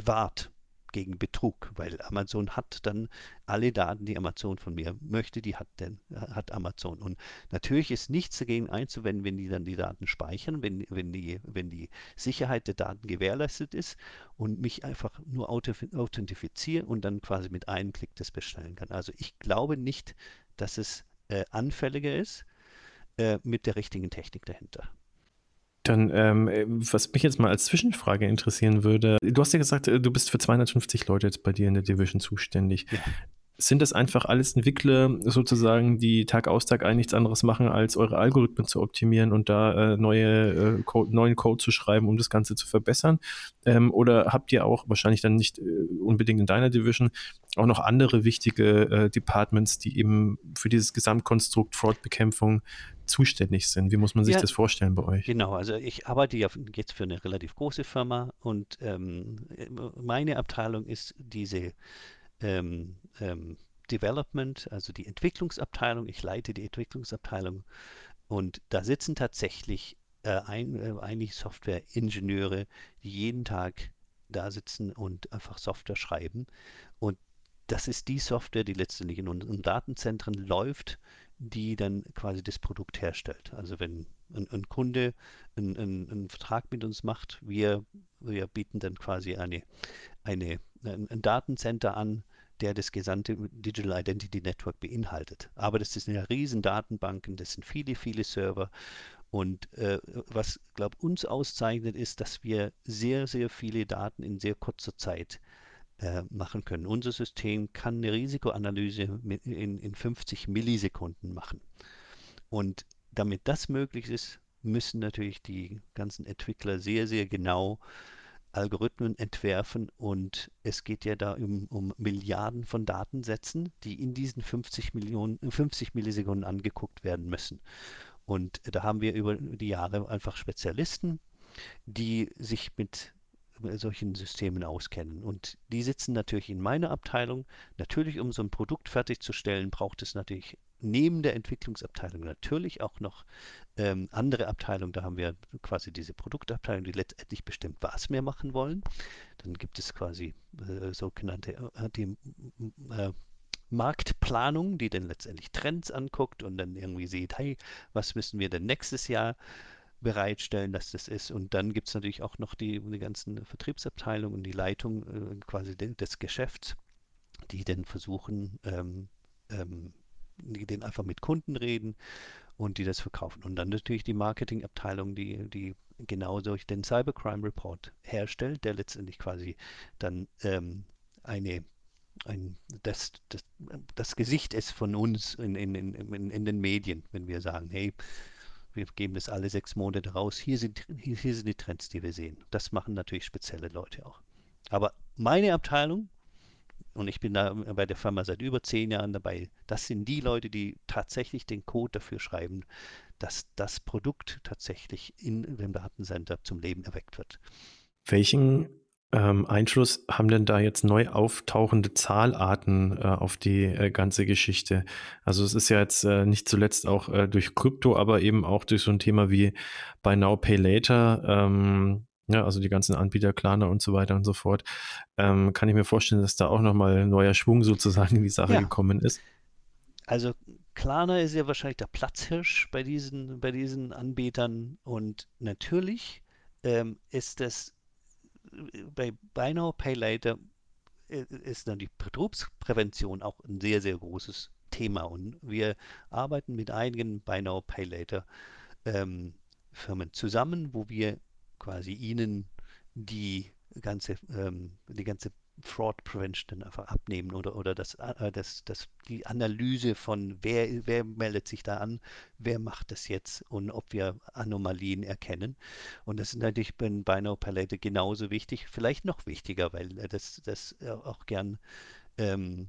bewahrt gegen Betrug, weil Amazon hat dann alle Daten, die Amazon von mir möchte, die hat, denn, hat Amazon. Und natürlich ist nichts dagegen einzuwenden, wenn die dann die Daten speichern, wenn, wenn, die, wenn die Sicherheit der Daten gewährleistet ist und mich einfach nur authentifizieren und dann quasi mit einem Klick das bestellen kann. Also ich glaube nicht, dass es äh, anfälliger ist äh, mit der richtigen Technik dahinter. Dann, ähm, was mich jetzt mal als Zwischenfrage interessieren würde, du hast ja gesagt, äh, du bist für 250 Leute jetzt bei dir in der Division zuständig. Ja sind das einfach alles Entwickler sozusagen, die Tag aus Tag ein nichts anderes machen, als eure Algorithmen zu optimieren und da äh, neue, äh, Code, neuen Code zu schreiben, um das Ganze zu verbessern? Ähm, oder habt ihr auch wahrscheinlich dann nicht äh, unbedingt in deiner Division auch noch andere wichtige äh, Departments, die eben für dieses Gesamtkonstrukt Fraud-Bekämpfung zuständig sind? Wie muss man sich ja, das vorstellen bei euch? Genau, also ich arbeite ja jetzt für eine relativ große Firma und ähm, meine Abteilung ist diese ähm, ähm, Development, also die Entwicklungsabteilung. Ich leite die Entwicklungsabteilung und da sitzen tatsächlich äh, ein, äh, eigentlich Software-Ingenieure, die jeden Tag da sitzen und einfach Software schreiben. Und das ist die Software, die letztendlich in unseren Datenzentren läuft, die dann quasi das Produkt herstellt. Also wenn ein, ein Kunde einen, einen, einen, Vertrag mit uns macht, wir, wir bieten dann quasi eine, eine, ein, ein Datencenter an, der das gesamte Digital Identity Network beinhaltet. Aber das sind ja riesen Datenbanken, das sind viele, viele Server. Und äh, was, glaube uns auszeichnet, ist, dass wir sehr, sehr viele Daten in sehr kurzer Zeit äh, machen können. Unser System kann eine Risikoanalyse in, in 50 Millisekunden machen. Und damit das möglich ist, müssen natürlich die ganzen Entwickler sehr, sehr genau Algorithmen entwerfen und es geht ja da um, um, Milliarden von Datensätzen, die in diesen 50 Millionen, 50 Millisekunden angeguckt werden müssen. Und da haben wir über die Jahre einfach Spezialisten, die sich mit solchen Systemen auskennen. Und die sitzen natürlich in meiner Abteilung. Natürlich, um so ein Produkt fertigzustellen, braucht es natürlich neben der Entwicklungsabteilung natürlich auch noch ähm, andere Abteilungen. Da haben wir quasi diese Produktabteilung, die letztendlich bestimmt, was wir machen wollen. Dann gibt es quasi äh, sogenannte äh, die, äh, Marktplanung, die dann letztendlich Trends anguckt und dann irgendwie sieht, hey, was müssen wir denn nächstes Jahr bereitstellen, dass das ist. Und dann gibt es natürlich auch noch die, die ganzen Vertriebsabteilungen und die Leitung äh, quasi de, des Geschäfts, die dann versuchen, ähm, ähm, dann einfach mit Kunden reden und die das verkaufen. Und dann natürlich die Marketingabteilung, die, die genau durch den Cybercrime Report herstellt, der letztendlich quasi dann ähm, eine ein, das, das, das Gesicht ist von uns in, in, in, in den Medien, wenn wir sagen, hey, wir geben das alle sechs Monate raus. Hier sind, hier, hier sind die Trends, die wir sehen. Das machen natürlich spezielle Leute auch. Aber meine Abteilung, und ich bin da bei der Firma seit über zehn Jahren dabei, das sind die Leute, die tatsächlich den Code dafür schreiben, dass das Produkt tatsächlich in dem Datencenter zum Leben erweckt wird. Welchen ähm, Einfluss haben denn da jetzt neu auftauchende Zahlarten äh, auf die äh, ganze Geschichte? Also es ist ja jetzt äh, nicht zuletzt auch äh, durch Krypto, aber eben auch durch so ein Thema wie Buy Now, Pay Later, ähm, ja, also die ganzen Anbieter, Klarna und so weiter und so fort, ähm, kann ich mir vorstellen, dass da auch nochmal neuer Schwung sozusagen in die Sache ja. gekommen ist. Also Klarna ist ja wahrscheinlich der Platzhirsch bei diesen, bei diesen Anbietern und natürlich ähm, ist das bei Buy Now, Pay Later äh, ist dann die Betrugsprävention auch ein sehr, sehr großes Thema. Und wir arbeiten mit einigen Buy Now, Pay Later ähm, Firmen zusammen, wo wir quasi ihnen die ganze, ähm, die ganze Fraud Prevention dann einfach abnehmen oder, oder das, äh, das, das, die Analyse von wer, wer meldet sich da an, wer macht das jetzt und ob wir Anomalien erkennen. Und das ist natürlich bei Binary Palette genauso wichtig, vielleicht noch wichtiger, weil das, das auch gern, ähm,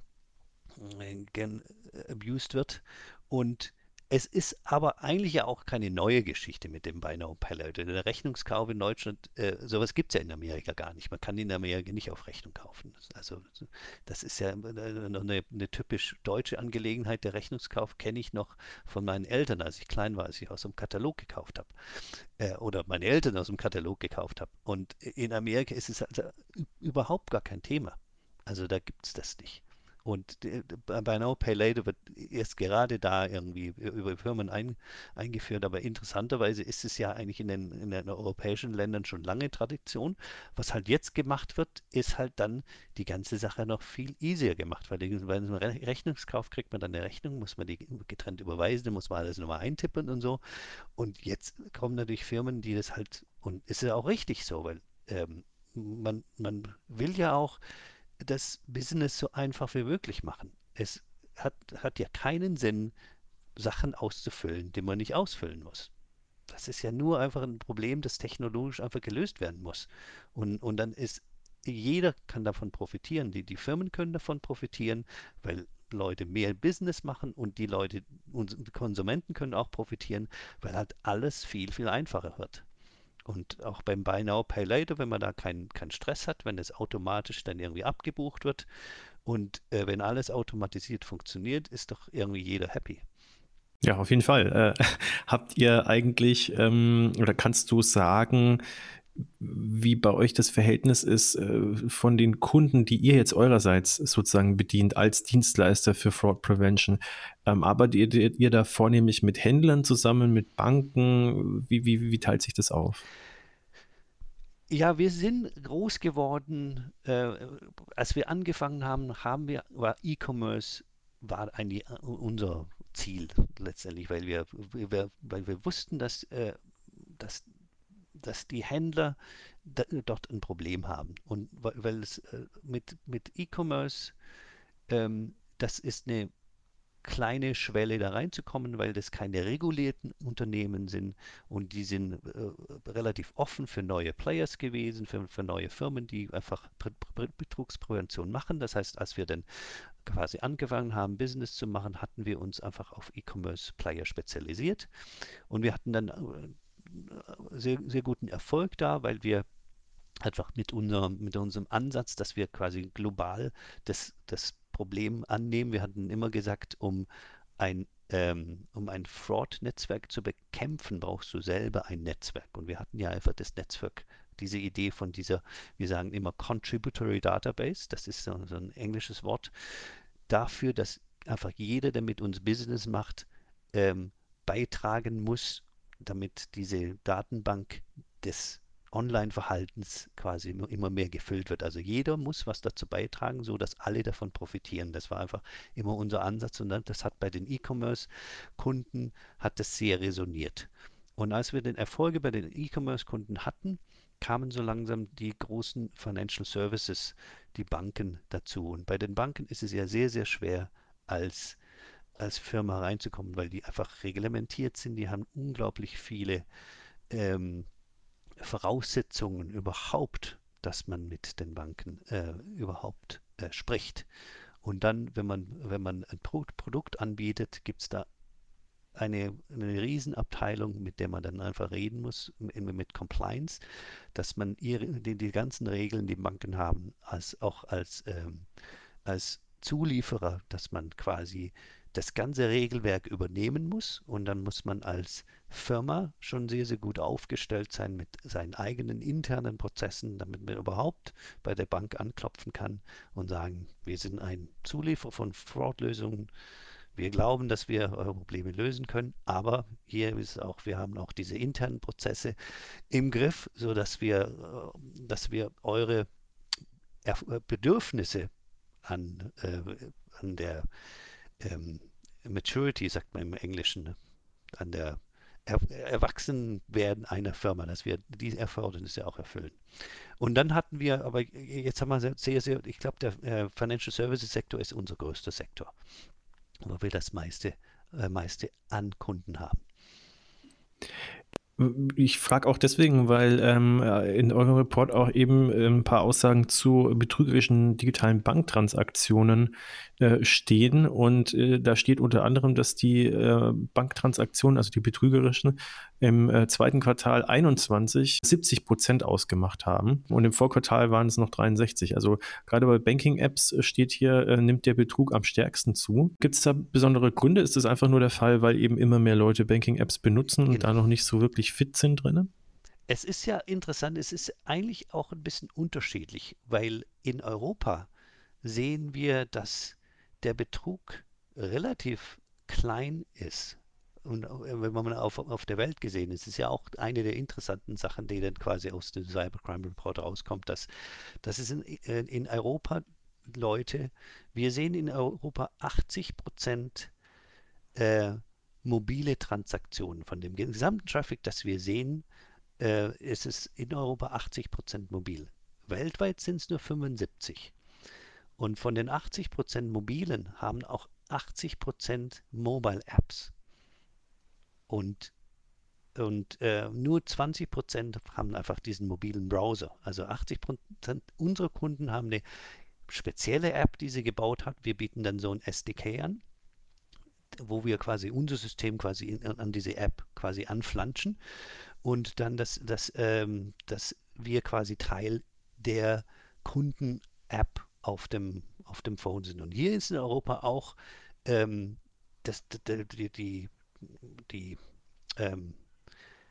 gern abused wird. Und es ist aber eigentlich ja auch keine neue Geschichte mit dem Buy Now Pay Later. Der Rechnungskauf in Deutschland, äh, sowas gibt es ja in Amerika gar nicht. Man kann in Amerika nicht auf Rechnung kaufen. Also das ist ja noch eine, eine typisch deutsche Angelegenheit. Der Rechnungskauf kenne ich noch von meinen Eltern, als ich klein war, als ich aus dem Katalog gekauft habe. Äh, oder meine Eltern aus dem Katalog gekauft habe. Und in Amerika ist es also überhaupt gar kein Thema. Also da gibt es das nicht. Und bei Now Pay Later wird erst gerade da irgendwie über Firmen ein, eingeführt, aber interessanterweise ist es ja eigentlich in den, in den europäischen Ländern schon lange Tradition. Was halt jetzt gemacht wird, ist halt dann die ganze Sache noch viel easier gemacht, weil bei einem Rechnungskauf kriegt man dann eine Rechnung, muss man die getrennt überweisen, muss man alles nochmal eintippen und so. Und jetzt kommen natürlich Firmen, die das halt, und es ist ja auch richtig so, weil ähm, man, man will ja auch, das Business so einfach wie möglich machen. Es hat, hat ja keinen Sinn, Sachen auszufüllen, die man nicht ausfüllen muss. Das ist ja nur einfach ein Problem, das technologisch einfach gelöst werden muss. Und, und dann ist jeder kann davon profitieren. Die, die Firmen können davon profitieren, weil Leute mehr Business machen und die Leute, und Konsumenten können auch profitieren, weil halt alles viel, viel einfacher wird. Und auch beim Buy Now, Pay Later, wenn man da keinen kein Stress hat, wenn es automatisch dann irgendwie abgebucht wird und äh, wenn alles automatisiert funktioniert, ist doch irgendwie jeder happy. Ja, auf jeden Fall. Äh, habt ihr eigentlich ähm, oder kannst du sagen, wie bei euch das Verhältnis ist äh, von den Kunden, die ihr jetzt eurerseits sozusagen bedient als Dienstleister für Fraud Prevention. Ähm, arbeitet ihr, ihr da vornehmlich mit Händlern zusammen, mit Banken? Wie, wie, wie teilt sich das auf? Ja, wir sind groß geworden. Äh, als wir angefangen haben, haben wir, war E-Commerce war eigentlich unser Ziel letztendlich, weil wir, wir weil wir wussten, dass, äh, dass dass die Händler dort ein Problem haben. Und weil es äh, mit, mit E-Commerce, ähm, das ist eine kleine Schwelle da reinzukommen, weil das keine regulierten Unternehmen sind und die sind äh, relativ offen für neue Players gewesen, für, für neue Firmen, die einfach Betrugsprävention machen. Das heißt, als wir dann quasi angefangen haben, Business zu machen, hatten wir uns einfach auf E-Commerce-Player spezialisiert und wir hatten dann äh, sehr, sehr guten Erfolg da, weil wir einfach mit unserem, mit unserem Ansatz, dass wir quasi global das, das Problem annehmen. Wir hatten immer gesagt, um ein, ähm, um ein Fraud-Netzwerk zu bekämpfen, brauchst du selber ein Netzwerk. Und wir hatten ja einfach das Netzwerk, diese Idee von dieser, wir sagen immer Contributory Database, das ist so, so ein englisches Wort, dafür, dass einfach jeder, der mit uns Business macht, ähm, beitragen muss, damit diese Datenbank des Online-Verhaltens quasi immer mehr gefüllt wird. Also jeder muss was dazu beitragen, so dass alle davon profitieren. Das war einfach immer unser Ansatz und das hat bei den E-Commerce-Kunden hat das sehr resoniert. Und als wir den Erfolge bei den E-Commerce-Kunden hatten, kamen so langsam die großen Financial Services, die Banken dazu. Und bei den Banken ist es ja sehr, sehr schwer als als Firma reinzukommen, weil die einfach reglementiert sind. Die haben unglaublich viele ähm, Voraussetzungen überhaupt, dass man mit den Banken äh, überhaupt äh, spricht. Und dann, wenn man, wenn man ein Produkt anbietet, gibt es da eine, eine Riesenabteilung, mit der man dann einfach reden muss, mit Compliance, dass man ihre, die, die ganzen Regeln, die Banken haben, als auch als, ähm, als Zulieferer, dass man quasi das ganze Regelwerk übernehmen muss und dann muss man als Firma schon sehr, sehr gut aufgestellt sein mit seinen eigenen internen Prozessen, damit man überhaupt bei der Bank anklopfen kann und sagen, wir sind ein Zulieferer von Fraud-Lösungen. Wir glauben, dass wir eure Probleme lösen können, aber hier ist auch, wir haben auch diese internen Prozesse im Griff, sodass wir, äh, dass wir eure Bedürfnisse an, äh, an der ähm, Maturity, sagt man im Englischen, ne? an der er Erwachsenwerden einer Firma, dass wir diese Erfordernisse auch erfüllen. Und dann hatten wir, aber jetzt haben wir sehr, sehr, ich glaube, der äh, Financial Services Sektor ist unser größter Sektor, wo wir das meiste, äh, meiste an Kunden haben. Ich frage auch deswegen, weil ähm, in eurem Report auch eben ähm, ein paar Aussagen zu betrügerischen digitalen Banktransaktionen äh, stehen. Und äh, da steht unter anderem, dass die äh, Banktransaktionen, also die betrügerischen, im äh, zweiten Quartal 21 70 Prozent ausgemacht haben. Und im Vorquartal waren es noch 63. Also gerade bei Banking-Apps steht hier, äh, nimmt der Betrug am stärksten zu. Gibt es da besondere Gründe? Ist das einfach nur der Fall, weil eben immer mehr Leute Banking-Apps benutzen und genau. da noch nicht so wirklich fit sind drin? Es ist ja interessant, es ist eigentlich auch ein bisschen unterschiedlich, weil in Europa sehen wir, dass der Betrug relativ klein ist. Und äh, wenn man auf, auf der Welt gesehen ist, ist ja auch eine der interessanten Sachen, die dann quasi aus dem Cybercrime Report rauskommt, dass, dass es in, äh, in Europa Leute, wir sehen in Europa 80 Prozent äh, mobile Transaktionen. Von dem gesamten Traffic, das wir sehen, äh, ist es in Europa 80 Prozent mobil. Weltweit sind es nur 75. Und von den 80% mobilen haben auch 80% Mobile Apps. Und, und äh, nur 20% haben einfach diesen mobilen Browser. Also 80% unserer Kunden haben eine spezielle App, die sie gebaut hat. Wir bieten dann so ein SDK an, wo wir quasi unser System quasi in, an diese App quasi anflanschen und dann, dass, dass, ähm, dass wir quasi Teil der Kunden-App auf dem, auf dem Phone sind. Und hier ist in Europa auch ähm, das, die, die, die, ähm,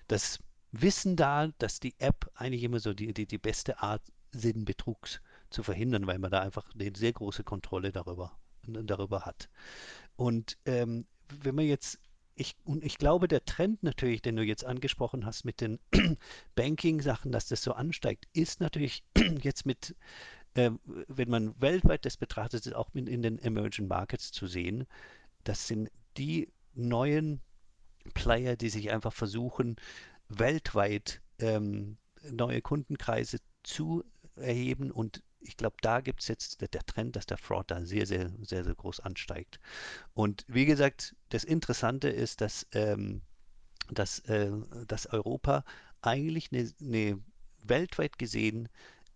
das Wissen da, dass die App eigentlich immer so die, die, die beste Art sind, Betrugs zu verhindern, weil man da einfach eine sehr große Kontrolle darüber, darüber hat. Und ähm, wenn man jetzt ich, und ich glaube, der Trend natürlich, den du jetzt angesprochen hast mit den Banking-Sachen, dass das so ansteigt, ist natürlich jetzt mit äh, wenn man weltweit das betrachtet, ist auch in, in den Emerging Markets zu sehen. Das sind die neuen Player, die sich einfach versuchen, weltweit ähm, neue Kundenkreise zu erheben und ich glaube, da gibt es jetzt der, der, Trend, dass der Fraud da sehr, sehr, sehr, sehr groß ansteigt. Und wie gesagt, das Interessante ist, dass, ähm, dass, äh, dass Europa eigentlich eine, eine weltweit gesehen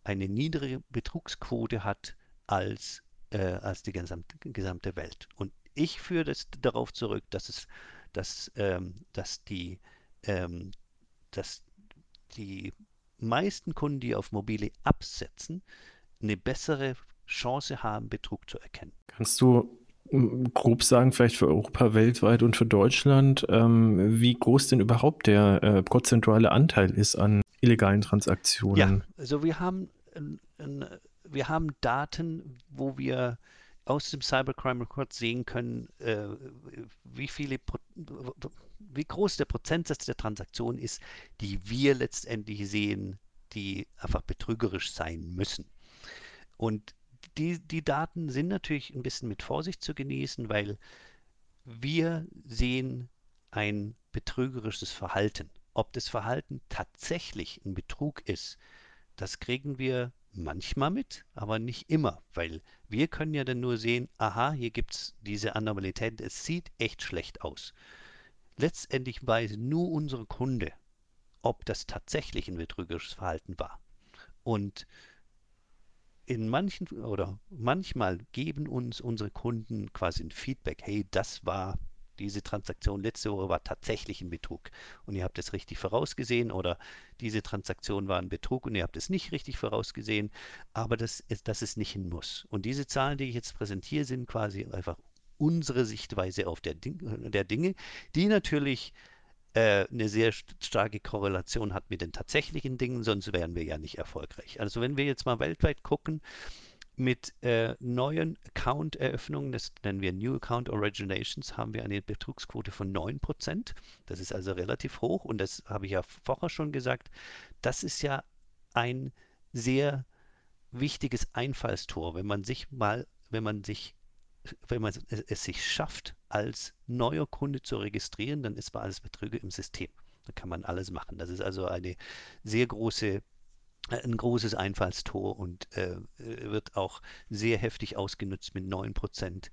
eine niedrige Betrugsquote hat als, äh, als die gesamte, gesamte Welt. Und ich führe das darauf zurück, dass es, dass, ähm, dass die, ähm, dass die meisten Kunden, die auf mobile absetzen, eine bessere Chance haben, Betrug zu erkennen. Kannst du hm, grob sagen, vielleicht für Europa weltweit und für Deutschland, ähm, wie groß denn überhaupt der äh, prozentuale Anteil ist an illegalen Transaktionen? Ja, also wir haben, wir haben Daten, wo wir aus dem Cybercrime Report sehen können, äh, wie viele, wie groß der Prozentsatz der Transaktionen ist, die wir letztendlich sehen, die einfach betrügerisch sein müssen. Und die, die Daten sind natürlich ein bisschen mit Vorsicht zu genießen, weil wir sehen ein betrügerisches Verhalten. Ob das Verhalten tatsächlich ein Betrug ist, das kriegen wir manchmal mit, aber nicht immer, weil wir können ja dann nur sehen, aha, hier gibt es diese Anormalität, es sieht echt schlecht aus. Letztendlich weiß nur unsere Kunde, ob das tatsächlich ein betrügerisches Verhalten war. Und in manchen oder manchmal geben uns unsere Kunden quasi ein Feedback, hey, das war diese Transaktion letzte Woche war tatsächlich ein Betrug und ihr habt es richtig vorausgesehen oder diese Transaktion war ein Betrug und ihr habt es nicht richtig vorausgesehen, aber das ist, das ist nicht ein Muss. Und diese Zahlen, die ich jetzt präsentiere, sind quasi einfach unsere Sichtweise auf der, Ding, der Dinge, die natürlich äh, eine sehr starke Korrelation hat mit den tatsächlichen Dingen, sonst wären wir ja nicht erfolgreich. Also wenn wir jetzt mal weltweit gucken, mit äh, neuen Account-Eröffnungen, das nennen wir New Account Originations, haben wir eine Betrugsquote von 9%. Das ist also relativ hoch und das habe ich ja vorher schon gesagt. Das ist ja ein sehr wichtiges Einfallstor, wenn man sich mal, wenn man sich wenn man es sich schafft, als neuer Kunde zu registrieren, dann ist man alles Betrüger im System. Da kann man alles machen. Das ist also eine sehr große ein großes Einfallstor und äh, wird auch sehr heftig ausgenutzt mit 9%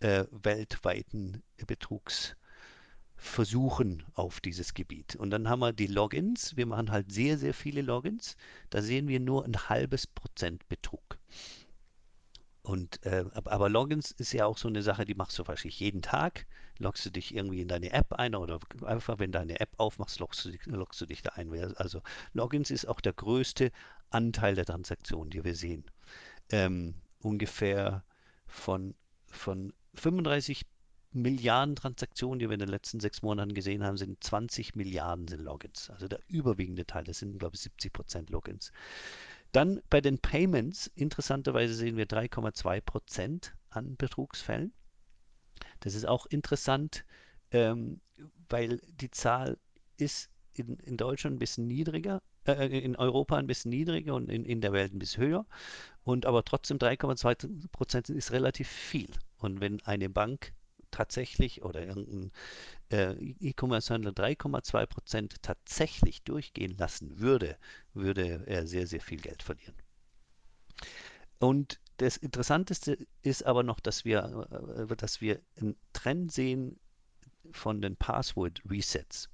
äh, weltweiten Betrugsversuchen auf dieses Gebiet. Und dann haben wir die Logins. Wir machen halt sehr, sehr viele Logins. Da sehen wir nur ein halbes Prozent Betrug. Und, äh, aber Logins ist ja auch so eine Sache, die machst du wahrscheinlich jeden Tag. Loggst du dich irgendwie in deine App ein oder einfach, wenn deine App aufmachst, loggst du, loggst du dich da ein. Also Logins ist auch der größte Anteil der Transaktionen, die wir sehen. Ähm, ungefähr von, von 35 Milliarden Transaktionen, die wir in den letzten sechs Monaten gesehen haben, sind 20 Milliarden sind Logins. Also der überwiegende Teil, das sind, glaube ich, 70 Prozent Logins. Dann bei den Payments, interessanterweise sehen wir 3,2 Prozent an Betrugsfällen. Das ist auch interessant, ähm, weil die Zahl ist in, in Deutschland ein bisschen niedriger, äh, in Europa ein bisschen niedriger und in, in der Welt ein bisschen höher. Und aber trotzdem 3,2 Prozent ist relativ viel. Und wenn eine Bank tatsächlich oder irgendein äh, E-Commerce-Händler 3,2 Prozent tatsächlich durchgehen lassen würde, würde er sehr, sehr viel Geld verlieren. Und das Interessanteste ist aber noch, dass wir, äh, dass wir einen Trend sehen von den Password-Resets.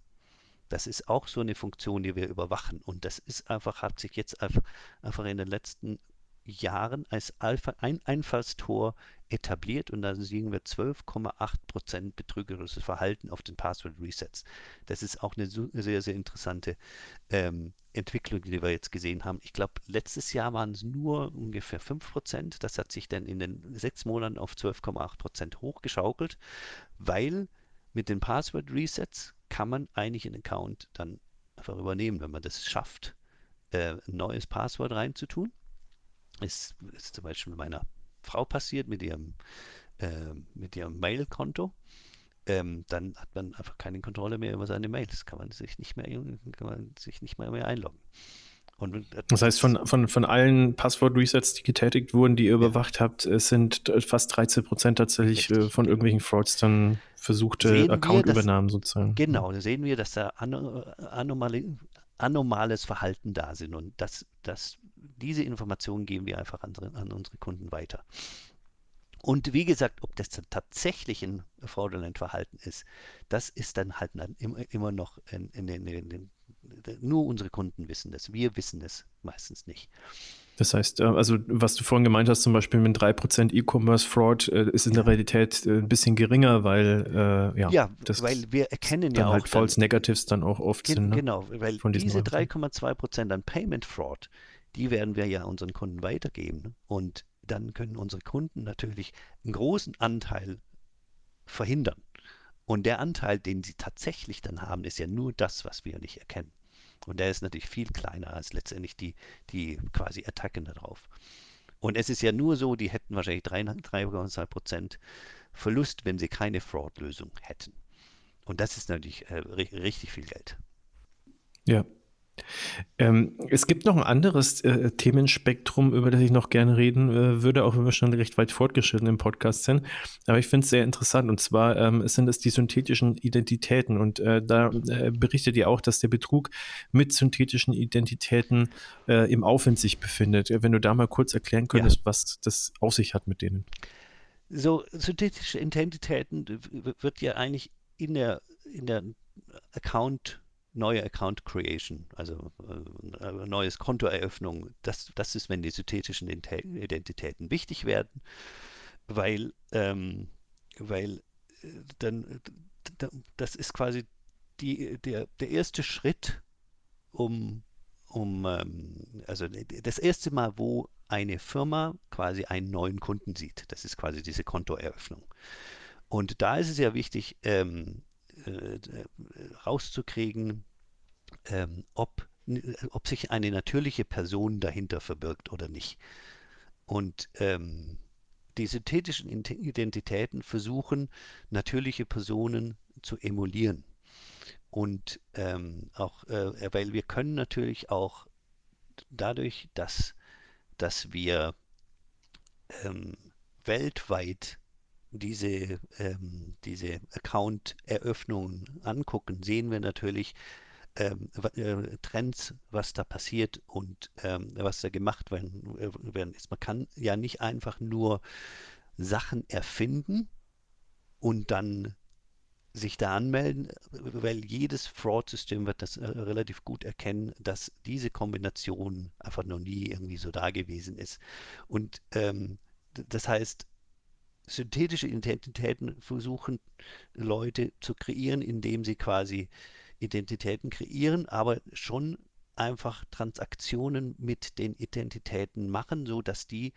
Das ist auch so eine Funktion, die wir überwachen. Und das ist einfach, hat sich jetzt einfach in den letzten Jahren als ein Einfallstor etabliert und da sehen wir 12,8% betrügerisches Verhalten auf den Password Resets. Das ist auch eine sehr, sehr interessante ähm, Entwicklung, die wir jetzt gesehen haben. Ich glaube, letztes Jahr waren es nur ungefähr 5%. Das hat sich dann in den sechs Monaten auf 12,8% hochgeschaukelt, weil mit den Password Resets kann man eigentlich einen Account dann einfach übernehmen, wenn man das schafft, äh, ein neues Passwort reinzutun ist, ist zum Beispiel meiner Frau passiert mit ihrem, äh, mit ihrem Mail-Konto. Ähm, dann hat man einfach keine Kontrolle mehr über seine Mails. Kann man sich nicht mehr, kann man sich nicht mehr, mehr einloggen. Und, das heißt, von, von, von allen Passwort-Resets, die getätigt wurden, die ihr ja. überwacht habt, es sind fast 13 Prozent tatsächlich Richtig. von irgendwelchen Frauds dann versuchte Account-Übernahmen sozusagen. Genau, da sehen wir, dass da Anomali anormales Verhalten da sind. Und das, das, diese Informationen geben wir einfach an, an unsere Kunden weiter. Und wie gesagt, ob das tatsächlich ein fraudulent Verhalten ist, das ist dann halt immer noch in, in, in, nur unsere Kunden wissen das. Wir wissen es meistens nicht. Das heißt, äh, also was du vorhin gemeint hast, zum Beispiel mit 3% E-Commerce-Fraud, äh, ist in der Realität äh, ein bisschen geringer, weil äh, ja, ja das weil wir erkennen ja auch halt False Negatives dann auch oft sind. Ne? Genau, weil diese 3,2% an Payment Fraud, die werden wir ja unseren Kunden weitergeben. Ne? Und dann können unsere Kunden natürlich einen großen Anteil verhindern. Und der Anteil, den sie tatsächlich dann haben, ist ja nur das, was wir nicht erkennen. Und der ist natürlich viel kleiner als letztendlich die, die quasi Attacken darauf. Und es ist ja nur so, die hätten wahrscheinlich 3,2% Verlust, wenn sie keine Fraud-Lösung hätten. Und das ist natürlich äh, richtig viel Geld. Ja, ähm, es gibt noch ein anderes äh, Themenspektrum, über das ich noch gerne reden äh, würde, auch wenn wir schon recht weit fortgeschritten im Podcast sind. Aber ich finde es sehr interessant und zwar ähm, sind es die synthetischen Identitäten und äh, da äh, berichtet ihr auch, dass der Betrug mit synthetischen Identitäten äh, im Aufwind sich befindet. Wenn du da mal kurz erklären könntest, ja. was das auf sich hat mit denen. So, synthetische Identitäten wird ja eigentlich in der, in der Account neue Account Creation, also äh, neues Kontoeröffnung, das, das ist, wenn die synthetischen Identitäten wichtig werden, weil, ähm, weil äh, dann, das ist quasi die, der, der erste Schritt, um, um ähm, also das erste Mal, wo eine Firma quasi einen neuen Kunden sieht. Das ist quasi diese Kontoeröffnung. Und da ist es ja wichtig, ähm, äh, rauszukriegen, ähm, ob, ob sich eine natürliche Person dahinter verbirgt oder nicht. Und ähm, die synthetischen Identitäten versuchen, natürliche Personen zu emulieren. Und ähm, auch, äh, weil wir können natürlich auch dadurch, dass, dass wir ähm, weltweit diese, ähm, diese Account-Eröffnungen angucken, sehen wir natürlich ähm, äh, Trends, was da passiert und ähm, was da gemacht werden, äh, werden ist. Man kann ja nicht einfach nur Sachen erfinden und dann sich da anmelden, weil jedes Fraud-System wird das äh, relativ gut erkennen, dass diese Kombination einfach noch nie irgendwie so da gewesen ist. Und ähm, das heißt, synthetische Identitäten versuchen Leute zu kreieren, indem sie quasi Identitäten kreieren, aber schon einfach Transaktionen mit den Identitäten machen, so dass die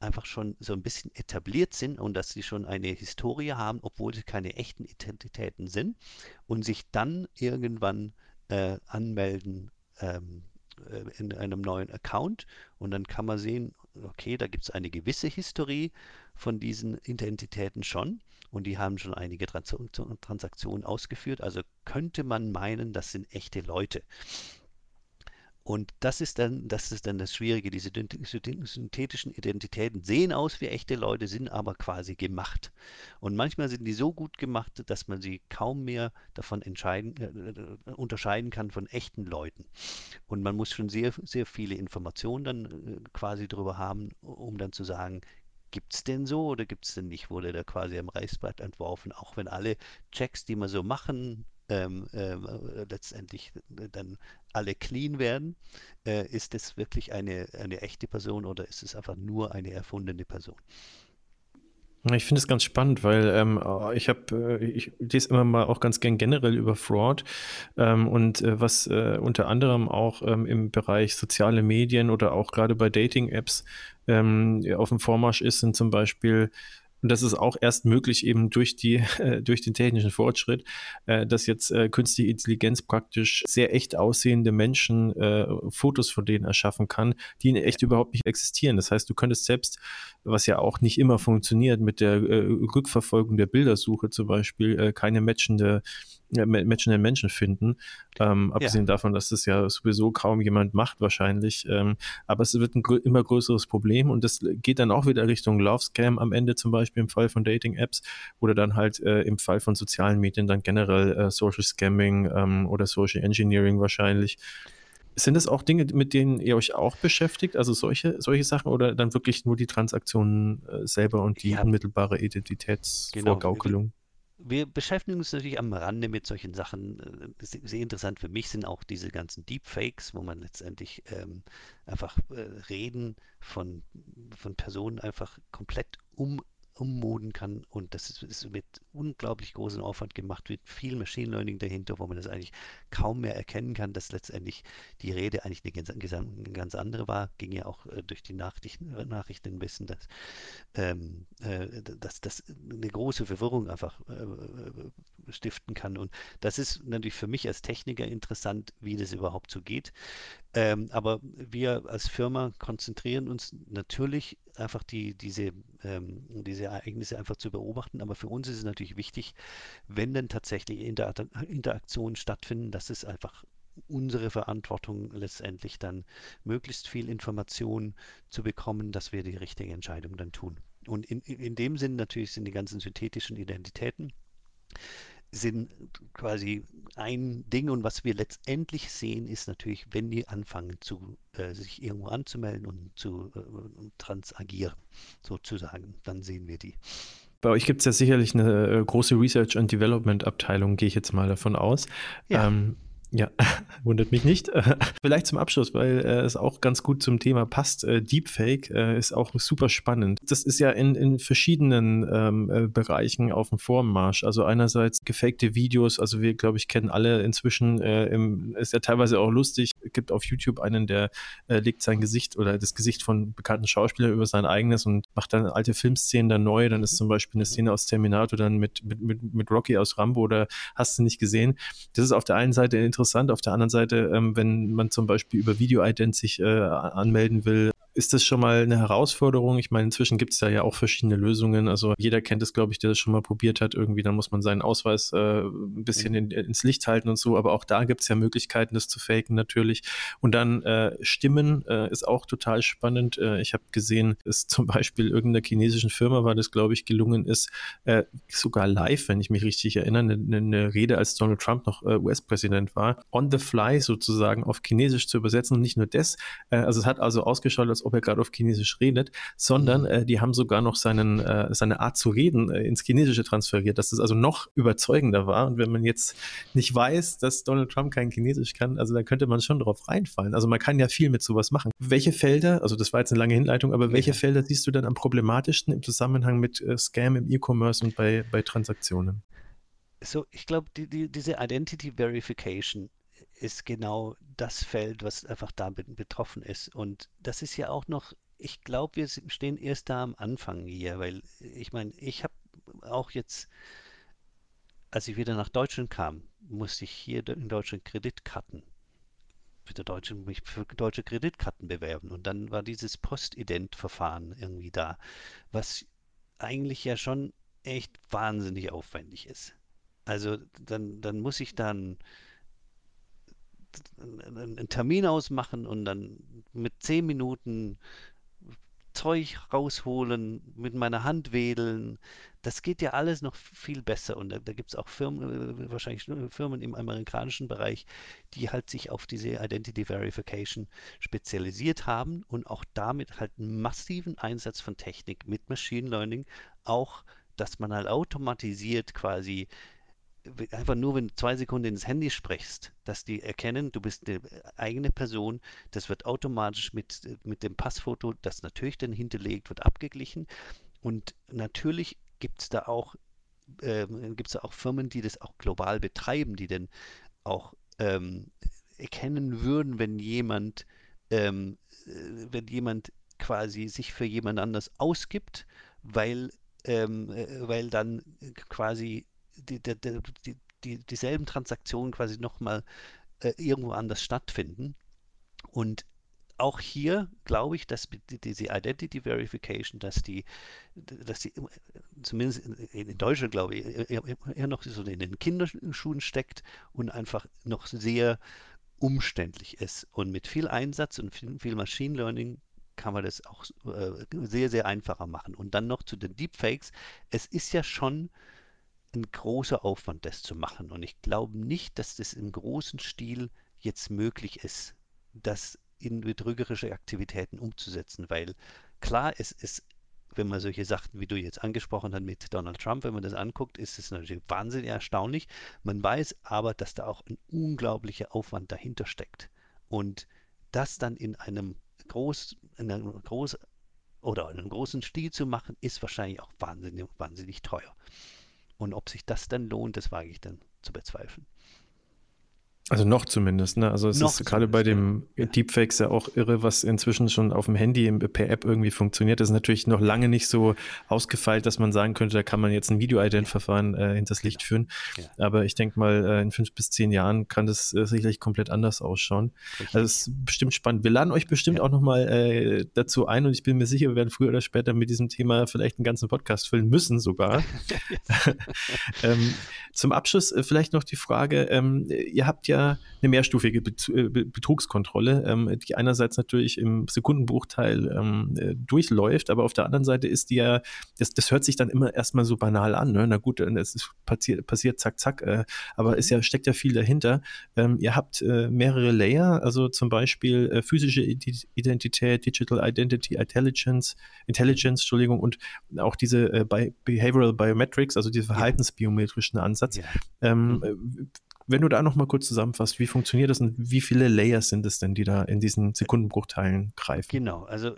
einfach schon so ein bisschen etabliert sind und dass sie schon eine Historie haben, obwohl sie keine echten Identitäten sind und sich dann irgendwann äh, anmelden ähm, äh, in einem neuen Account. Und dann kann man sehen, okay, da gibt es eine gewisse Historie von diesen Identitäten schon und die haben schon einige Transaktionen ausgeführt. Also könnte man meinen, das sind echte Leute. Und das ist dann, das ist dann das Schwierige. Diese synthetischen Identitäten sehen aus wie echte Leute, sind aber quasi gemacht. Und manchmal sind die so gut gemacht, dass man sie kaum mehr davon entscheiden, äh, unterscheiden kann von echten Leuten. Und man muss schon sehr, sehr viele Informationen dann äh, quasi darüber haben, um dann zu sagen, Gibt es denn so oder gibt es denn nicht? Wurde da quasi am Reißbrett entworfen, auch wenn alle Checks, die wir so machen, ähm, ähm, äh, letztendlich dann alle clean werden. Äh, ist es wirklich eine, eine echte Person oder ist es einfach nur eine erfundene Person? Ich finde es ganz spannend, weil ähm, ich habe, äh, ich lese immer mal auch ganz gern generell über Fraud ähm, und äh, was äh, unter anderem auch ähm, im Bereich soziale Medien oder auch gerade bei Dating-Apps ähm, auf dem Vormarsch ist, sind zum Beispiel und das ist auch erst möglich eben durch die, äh, durch den technischen Fortschritt, äh, dass jetzt äh, künstliche Intelligenz praktisch sehr echt aussehende Menschen äh, Fotos von denen erschaffen kann, die in echt überhaupt nicht existieren. Das heißt, du könntest selbst, was ja auch nicht immer funktioniert, mit der äh, Rückverfolgung der Bildersuche zum Beispiel äh, keine matchende matchenden Menschen finden. Ähm, abgesehen ja. davon, dass das ja sowieso kaum jemand macht wahrscheinlich. Ähm, aber es wird ein gr immer größeres Problem und das geht dann auch wieder Richtung Love Scam am Ende zum Beispiel im Fall von Dating-Apps oder dann halt äh, im Fall von sozialen Medien dann generell äh, Social Scamming ähm, oder Social Engineering wahrscheinlich. Sind das auch Dinge, mit denen ihr euch auch beschäftigt? Also solche, solche Sachen oder dann wirklich nur die Transaktionen äh, selber und die ja, unmittelbare. Identitätsvorgaukelung? Genau wir beschäftigen uns natürlich am Rande mit solchen Sachen. Äh, sehr interessant für mich sind auch diese ganzen Deepfakes, wo man letztendlich ähm, einfach äh, Reden von, von Personen einfach komplett um ummoden kann. Und das ist, ist mit unglaublich großem Aufwand gemacht, mit viel Machine Learning dahinter, wo man das eigentlich kaum mehr erkennen kann, dass letztendlich die Rede eigentlich eine ganz, eine ganz andere war. Ging ja auch äh, durch die Nachrichten, Nachrichten wissen, dass, ähm, äh, dass das eine große Verwirrung einfach äh, stiften kann. Und das ist natürlich für mich als Techniker interessant, wie das überhaupt so geht. Ähm, aber wir als Firma konzentrieren uns natürlich einfach die, diese, ähm, diese Ereignisse einfach zu beobachten. Aber für uns ist es natürlich wichtig, wenn denn tatsächlich Inter Interaktionen stattfinden, dass es einfach unsere Verantwortung letztendlich dann möglichst viel Information zu bekommen, dass wir die richtige Entscheidung dann tun. Und in, in dem Sinn natürlich sind die ganzen synthetischen Identitäten sind quasi ein Ding und was wir letztendlich sehen, ist natürlich, wenn die anfangen zu äh, sich irgendwo anzumelden und zu äh, transagieren, sozusagen, dann sehen wir die. Bei euch gibt es ja sicherlich eine äh, große Research and Development Abteilung, gehe ich jetzt mal davon aus. Ja. Ähm, ja, wundert mich nicht. Vielleicht zum Abschluss, weil äh, es auch ganz gut zum Thema passt. Äh, Deepfake äh, ist auch super spannend. Das ist ja in, in verschiedenen ähm, äh, Bereichen auf dem Vormarsch. Also einerseits gefakte Videos, also wir, glaube ich, kennen alle inzwischen, äh, im, ist ja teilweise auch lustig. Es gibt auf YouTube einen, der äh, legt sein Gesicht oder das Gesicht von bekannten Schauspielern über sein eigenes und macht dann alte Filmszenen dann neu. Dann ist zum Beispiel eine Szene aus Terminator dann mit, mit, mit, mit Rocky aus Rambo oder hast du nicht gesehen. Das ist auf der einen Seite interessant interessant. Auf der anderen Seite, ähm, wenn man zum Beispiel über Video-Ident sich äh, anmelden will, ist das schon mal eine Herausforderung? Ich meine, inzwischen gibt es da ja auch verschiedene Lösungen. Also jeder kennt es, glaube ich, der das schon mal probiert hat. Irgendwie, dann muss man seinen Ausweis äh, ein bisschen mhm. in, ins Licht halten und so. Aber auch da gibt es ja Möglichkeiten, das zu faken natürlich. Und dann äh, Stimmen äh, ist auch total spannend. Äh, ich habe gesehen, dass zum Beispiel irgendeiner chinesischen Firma war das, glaube ich, gelungen ist, äh, sogar live, wenn ich mich richtig erinnere, eine, eine Rede, als Donald Trump noch äh, US-Präsident war, on the fly sozusagen auf Chinesisch zu übersetzen. Und nicht nur das, also es hat also ausgeschaut, als ob er gerade auf Chinesisch redet, sondern mhm. äh, die haben sogar noch seinen, äh, seine Art zu reden äh, ins Chinesische transferiert, dass das also noch überzeugender war. Und wenn man jetzt nicht weiß, dass Donald Trump kein Chinesisch kann, also da könnte man schon drauf reinfallen. Also man kann ja viel mit sowas machen. Welche Felder, also das war jetzt eine lange Hinleitung, aber welche ja. Felder siehst du dann am problematischsten im Zusammenhang mit äh, Scam im E-Commerce und bei, bei Transaktionen? So, ich glaube, die, die, diese Identity Verification ist genau das Feld, was einfach da betroffen ist. Und das ist ja auch noch, ich glaube, wir stehen erst da am Anfang hier, weil ich meine, ich habe auch jetzt, als ich wieder nach Deutschland kam, musste ich hier in Deutschland Kreditkarten für deutsche, mich für deutsche Kreditkarten bewerben. Und dann war dieses Postident-Verfahren irgendwie da, was eigentlich ja schon echt wahnsinnig aufwendig ist. Also dann, dann muss ich dann einen Termin ausmachen und dann mit zehn Minuten Zeug rausholen, mit meiner Hand wedeln. Das geht ja alles noch viel besser. Und da, da gibt es auch Firmen, äh, wahrscheinlich Firmen im amerikanischen Bereich, die halt sich auf diese Identity Verification spezialisiert haben und auch damit halt einen massiven Einsatz von Technik mit Machine Learning auch dass man halt automatisiert quasi einfach nur, wenn du zwei Sekunden ins Handy sprichst, dass die erkennen, du bist eine eigene Person. Das wird automatisch mit, mit dem Passfoto, das natürlich dann hinterlegt wird, abgeglichen. Und natürlich gibt es da auch ähm, gibt es auch Firmen, die das auch global betreiben, die dann auch ähm, erkennen würden, wenn jemand, ähm, äh, wenn jemand quasi sich für jemand anders ausgibt, weil, ähm, äh, weil dann quasi die, die, die, die, dieselben Transaktionen quasi nochmal äh, irgendwo anders stattfinden. Und auch hier glaube ich, dass diese Identity Verification, dass die, dass die zumindest in Deutschland glaube ich eher, noch so in den Kinderschuhen steckt und einfach noch sehr umständlich ist. Und mit viel Einsatz und viel, viel Machine Learning kann man das auch äh, sehr, sehr einfacher machen. Und dann noch zu den Deepfakes. Es ist ja schon ein großer Aufwand, das zu machen. Und ich glaube nicht, dass das im großen Stil jetzt möglich ist. das in betrügerische Aktivitäten umzusetzen, weil klar, es ist wenn man solche Sachen, wie du jetzt angesprochen hast mit Donald Trump, wenn man das anguckt, ist es natürlich wahnsinnig erstaunlich. Man weiß aber, dass da auch ein unglaublicher Aufwand dahinter steckt. Und das dann in einem groß, in einem groß oder in einem großen Stil zu machen, ist wahrscheinlich auch wahnsinnig, wahnsinnig teuer. Und ob sich das dann lohnt, das wage ich dann zu bezweifeln. Also noch zumindest, ne? Also es noch ist gerade bei dem ja. Deepfakes ja auch irre, was inzwischen schon auf dem Handy per App irgendwie funktioniert. Das ist natürlich noch lange nicht so ausgefeilt, dass man sagen könnte, da kann man jetzt ein Video-Ident-Verfahren äh, hinters Licht führen. Ja. Aber ich denke mal, äh, in fünf bis zehn Jahren kann das äh, sicherlich komplett anders ausschauen. Richtig. Also es ist bestimmt spannend. Wir laden euch bestimmt ja. auch nochmal äh, dazu ein und ich bin mir sicher, wir werden früher oder später mit diesem Thema vielleicht einen ganzen Podcast füllen müssen sogar. ähm, zum Abschluss äh, vielleicht noch die Frage, ähm, ihr habt ja ja eine mehrstufige äh, Betrugskontrolle, ähm, die einerseits natürlich im Sekundenbruchteil ähm, äh, durchläuft, aber auf der anderen Seite ist die ja, das, das hört sich dann immer erstmal so banal an. Ne? Na gut, es ist passiert, passiert zack, zack, äh, aber es ja, steckt ja viel dahinter. Ähm, ihr habt äh, mehrere Layer, also zum Beispiel äh, physische Identität, Digital Identity Intelligence, Intelligence, Entschuldigung, und auch diese Behavioral Biometrics, also diese verhaltensbiometrischen Ansatz. Ja. Wenn du da noch mal kurz zusammenfasst, wie funktioniert das und wie viele Layers sind es denn, die da in diesen Sekundenbruchteilen greifen? Genau, also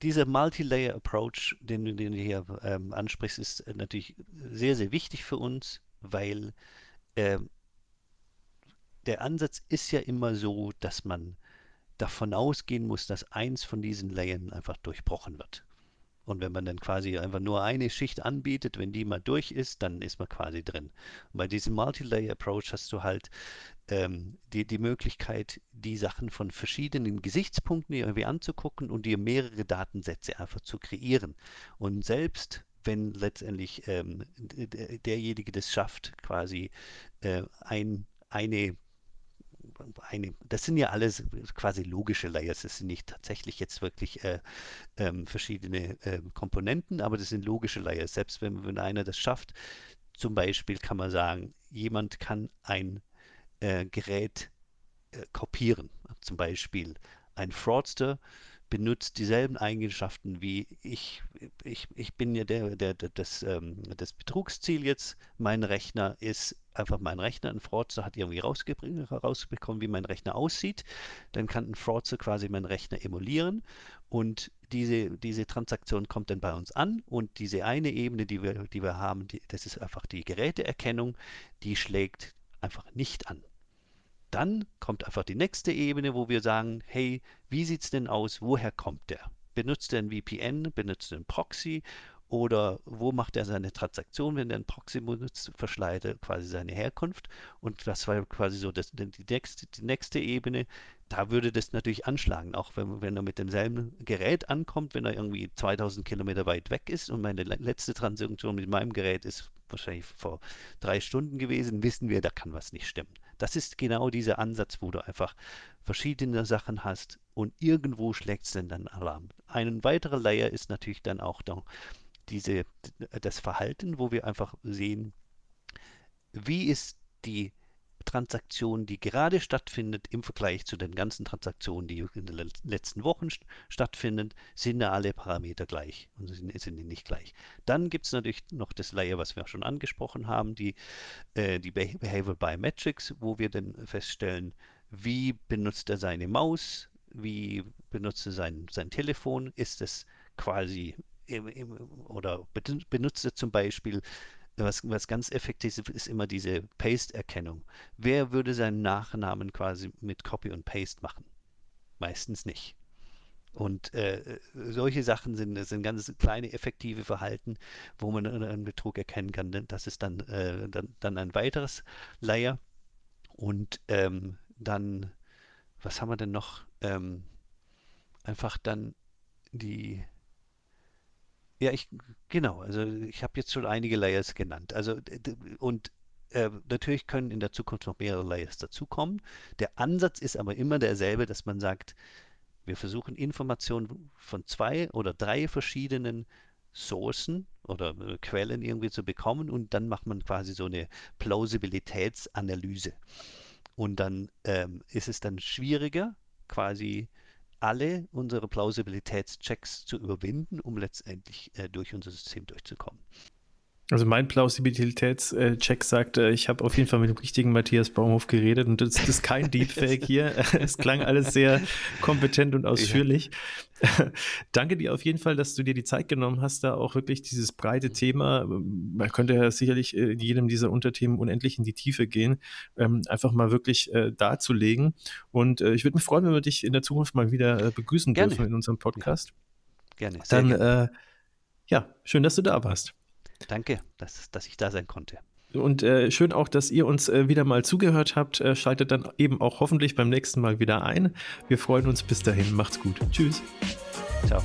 dieser Multi-Layer-Approach, den, den, du hier ähm, ansprichst, ist natürlich sehr, sehr wichtig für uns, weil äh, der Ansatz ist ja immer so, dass man davon ausgehen muss, dass eins von diesen Layern einfach durchbrochen wird. Und wenn man dann quasi einfach nur eine Schicht anbietet, wenn die mal durch ist, dann ist man quasi drin. Und bei diesem Multi-Layer-Approach hast du halt ähm, die, die Möglichkeit, die Sachen von verschiedenen Gesichtspunkten irgendwie anzugucken und dir mehrere Datensätze einfach zu kreieren. Und selbst wenn letztendlich ähm, derjenige das schafft, quasi äh, ein, eine eine, das sind ja alles quasi logische Layers. Das sind nicht tatsächlich jetzt wirklich äh, ähm, verschiedene äh, Komponenten, aber das sind logische Layers. Selbst wenn, wenn einer das schafft, zum Beispiel kann man sagen, jemand kann ein äh, Gerät äh, kopieren. Zum Beispiel ein Fraudster benutzt dieselben Eigenschaften wie ich. Ich, ich bin ja der, der, der das, ähm, das Betrugsziel jetzt. Mein Rechner ist einfach mein Rechner. Ein Fraudster hat irgendwie rausbekommen, wie mein Rechner aussieht. Dann kann ein Fraudster quasi meinen Rechner emulieren und diese, diese Transaktion kommt dann bei uns an und diese eine Ebene, die wir, die wir haben, die, das ist einfach die Geräteerkennung, die schlägt einfach nicht an. Dann kommt einfach die nächste Ebene, wo wir sagen, hey, wie sieht es denn aus? Woher kommt der? Benutzt er ein VPN? Benutzt er ein Proxy? Oder wo macht er seine Transaktion, wenn er ein Proxy benutzt, verschleiert er quasi seine Herkunft. Und das war quasi so das, die, nächste, die nächste Ebene. Da würde das natürlich anschlagen, auch wenn, wenn er mit demselben Gerät ankommt, wenn er irgendwie 2000 Kilometer weit weg ist und meine letzte Transaktion mit meinem Gerät ist wahrscheinlich vor drei Stunden gewesen, wissen wir, da kann was nicht stimmen. Das ist genau dieser Ansatz, wo du einfach verschiedene Sachen hast und irgendwo schlägt es dann Alarm. Ein weiterer Layer ist natürlich dann auch noch diese, das Verhalten, wo wir einfach sehen, wie ist die Transaktion, die gerade stattfindet, im Vergleich zu den ganzen Transaktionen, die in den letzten Wochen stattfinden, sind da alle Parameter gleich und sind, sind die nicht gleich. Dann gibt es natürlich noch das Layer, was wir schon angesprochen haben, die, äh, die Behavioral Biometrics, wo wir dann feststellen, wie benutzt er seine Maus, wie benutzt er sein, sein Telefon, ist es quasi im, im, oder benutzt er zum Beispiel was, was ganz effektiv ist, ist immer diese Paste-Erkennung. Wer würde seinen Nachnamen quasi mit Copy und Paste machen? Meistens nicht. Und äh, solche Sachen sind, sind ganz kleine effektive Verhalten, wo man einen Betrug erkennen kann. Das ist dann, äh, dann, dann ein weiteres Layer. Und ähm, dann, was haben wir denn noch? Ähm, einfach dann die ja, ich, genau. Also ich habe jetzt schon einige Layers genannt. Also und äh, natürlich können in der Zukunft noch mehrere Layers dazukommen. Der Ansatz ist aber immer derselbe, dass man sagt, wir versuchen Informationen von zwei oder drei verschiedenen Sourcen oder äh, Quellen irgendwie zu bekommen und dann macht man quasi so eine Plausibilitätsanalyse. Und dann ähm, ist es dann schwieriger, quasi alle unsere Plausibilitätschecks zu überwinden, um letztendlich äh, durch unser System durchzukommen. Also mein Plausibilitätscheck sagt, ich habe auf jeden Fall mit dem richtigen Matthias Baumhof geredet und das, das ist kein Deepfake hier. Es klang alles sehr kompetent und ausführlich. Ja. Danke dir auf jeden Fall, dass du dir die Zeit genommen hast, da auch wirklich dieses breite Thema, man könnte ja sicherlich in jedem dieser Unterthemen unendlich in die Tiefe gehen, ähm, einfach mal wirklich äh, darzulegen. Und äh, ich würde mich freuen, wenn wir dich in der Zukunft mal wieder äh, begrüßen gerne. dürfen in unserem Podcast. Ja. Gerne. Dann, gerne. ja, schön, dass du da warst. Danke, dass, dass ich da sein konnte. Und äh, schön auch, dass ihr uns äh, wieder mal zugehört habt. Äh, schaltet dann eben auch hoffentlich beim nächsten Mal wieder ein. Wir freuen uns bis dahin. Macht's gut. Tschüss. Ciao.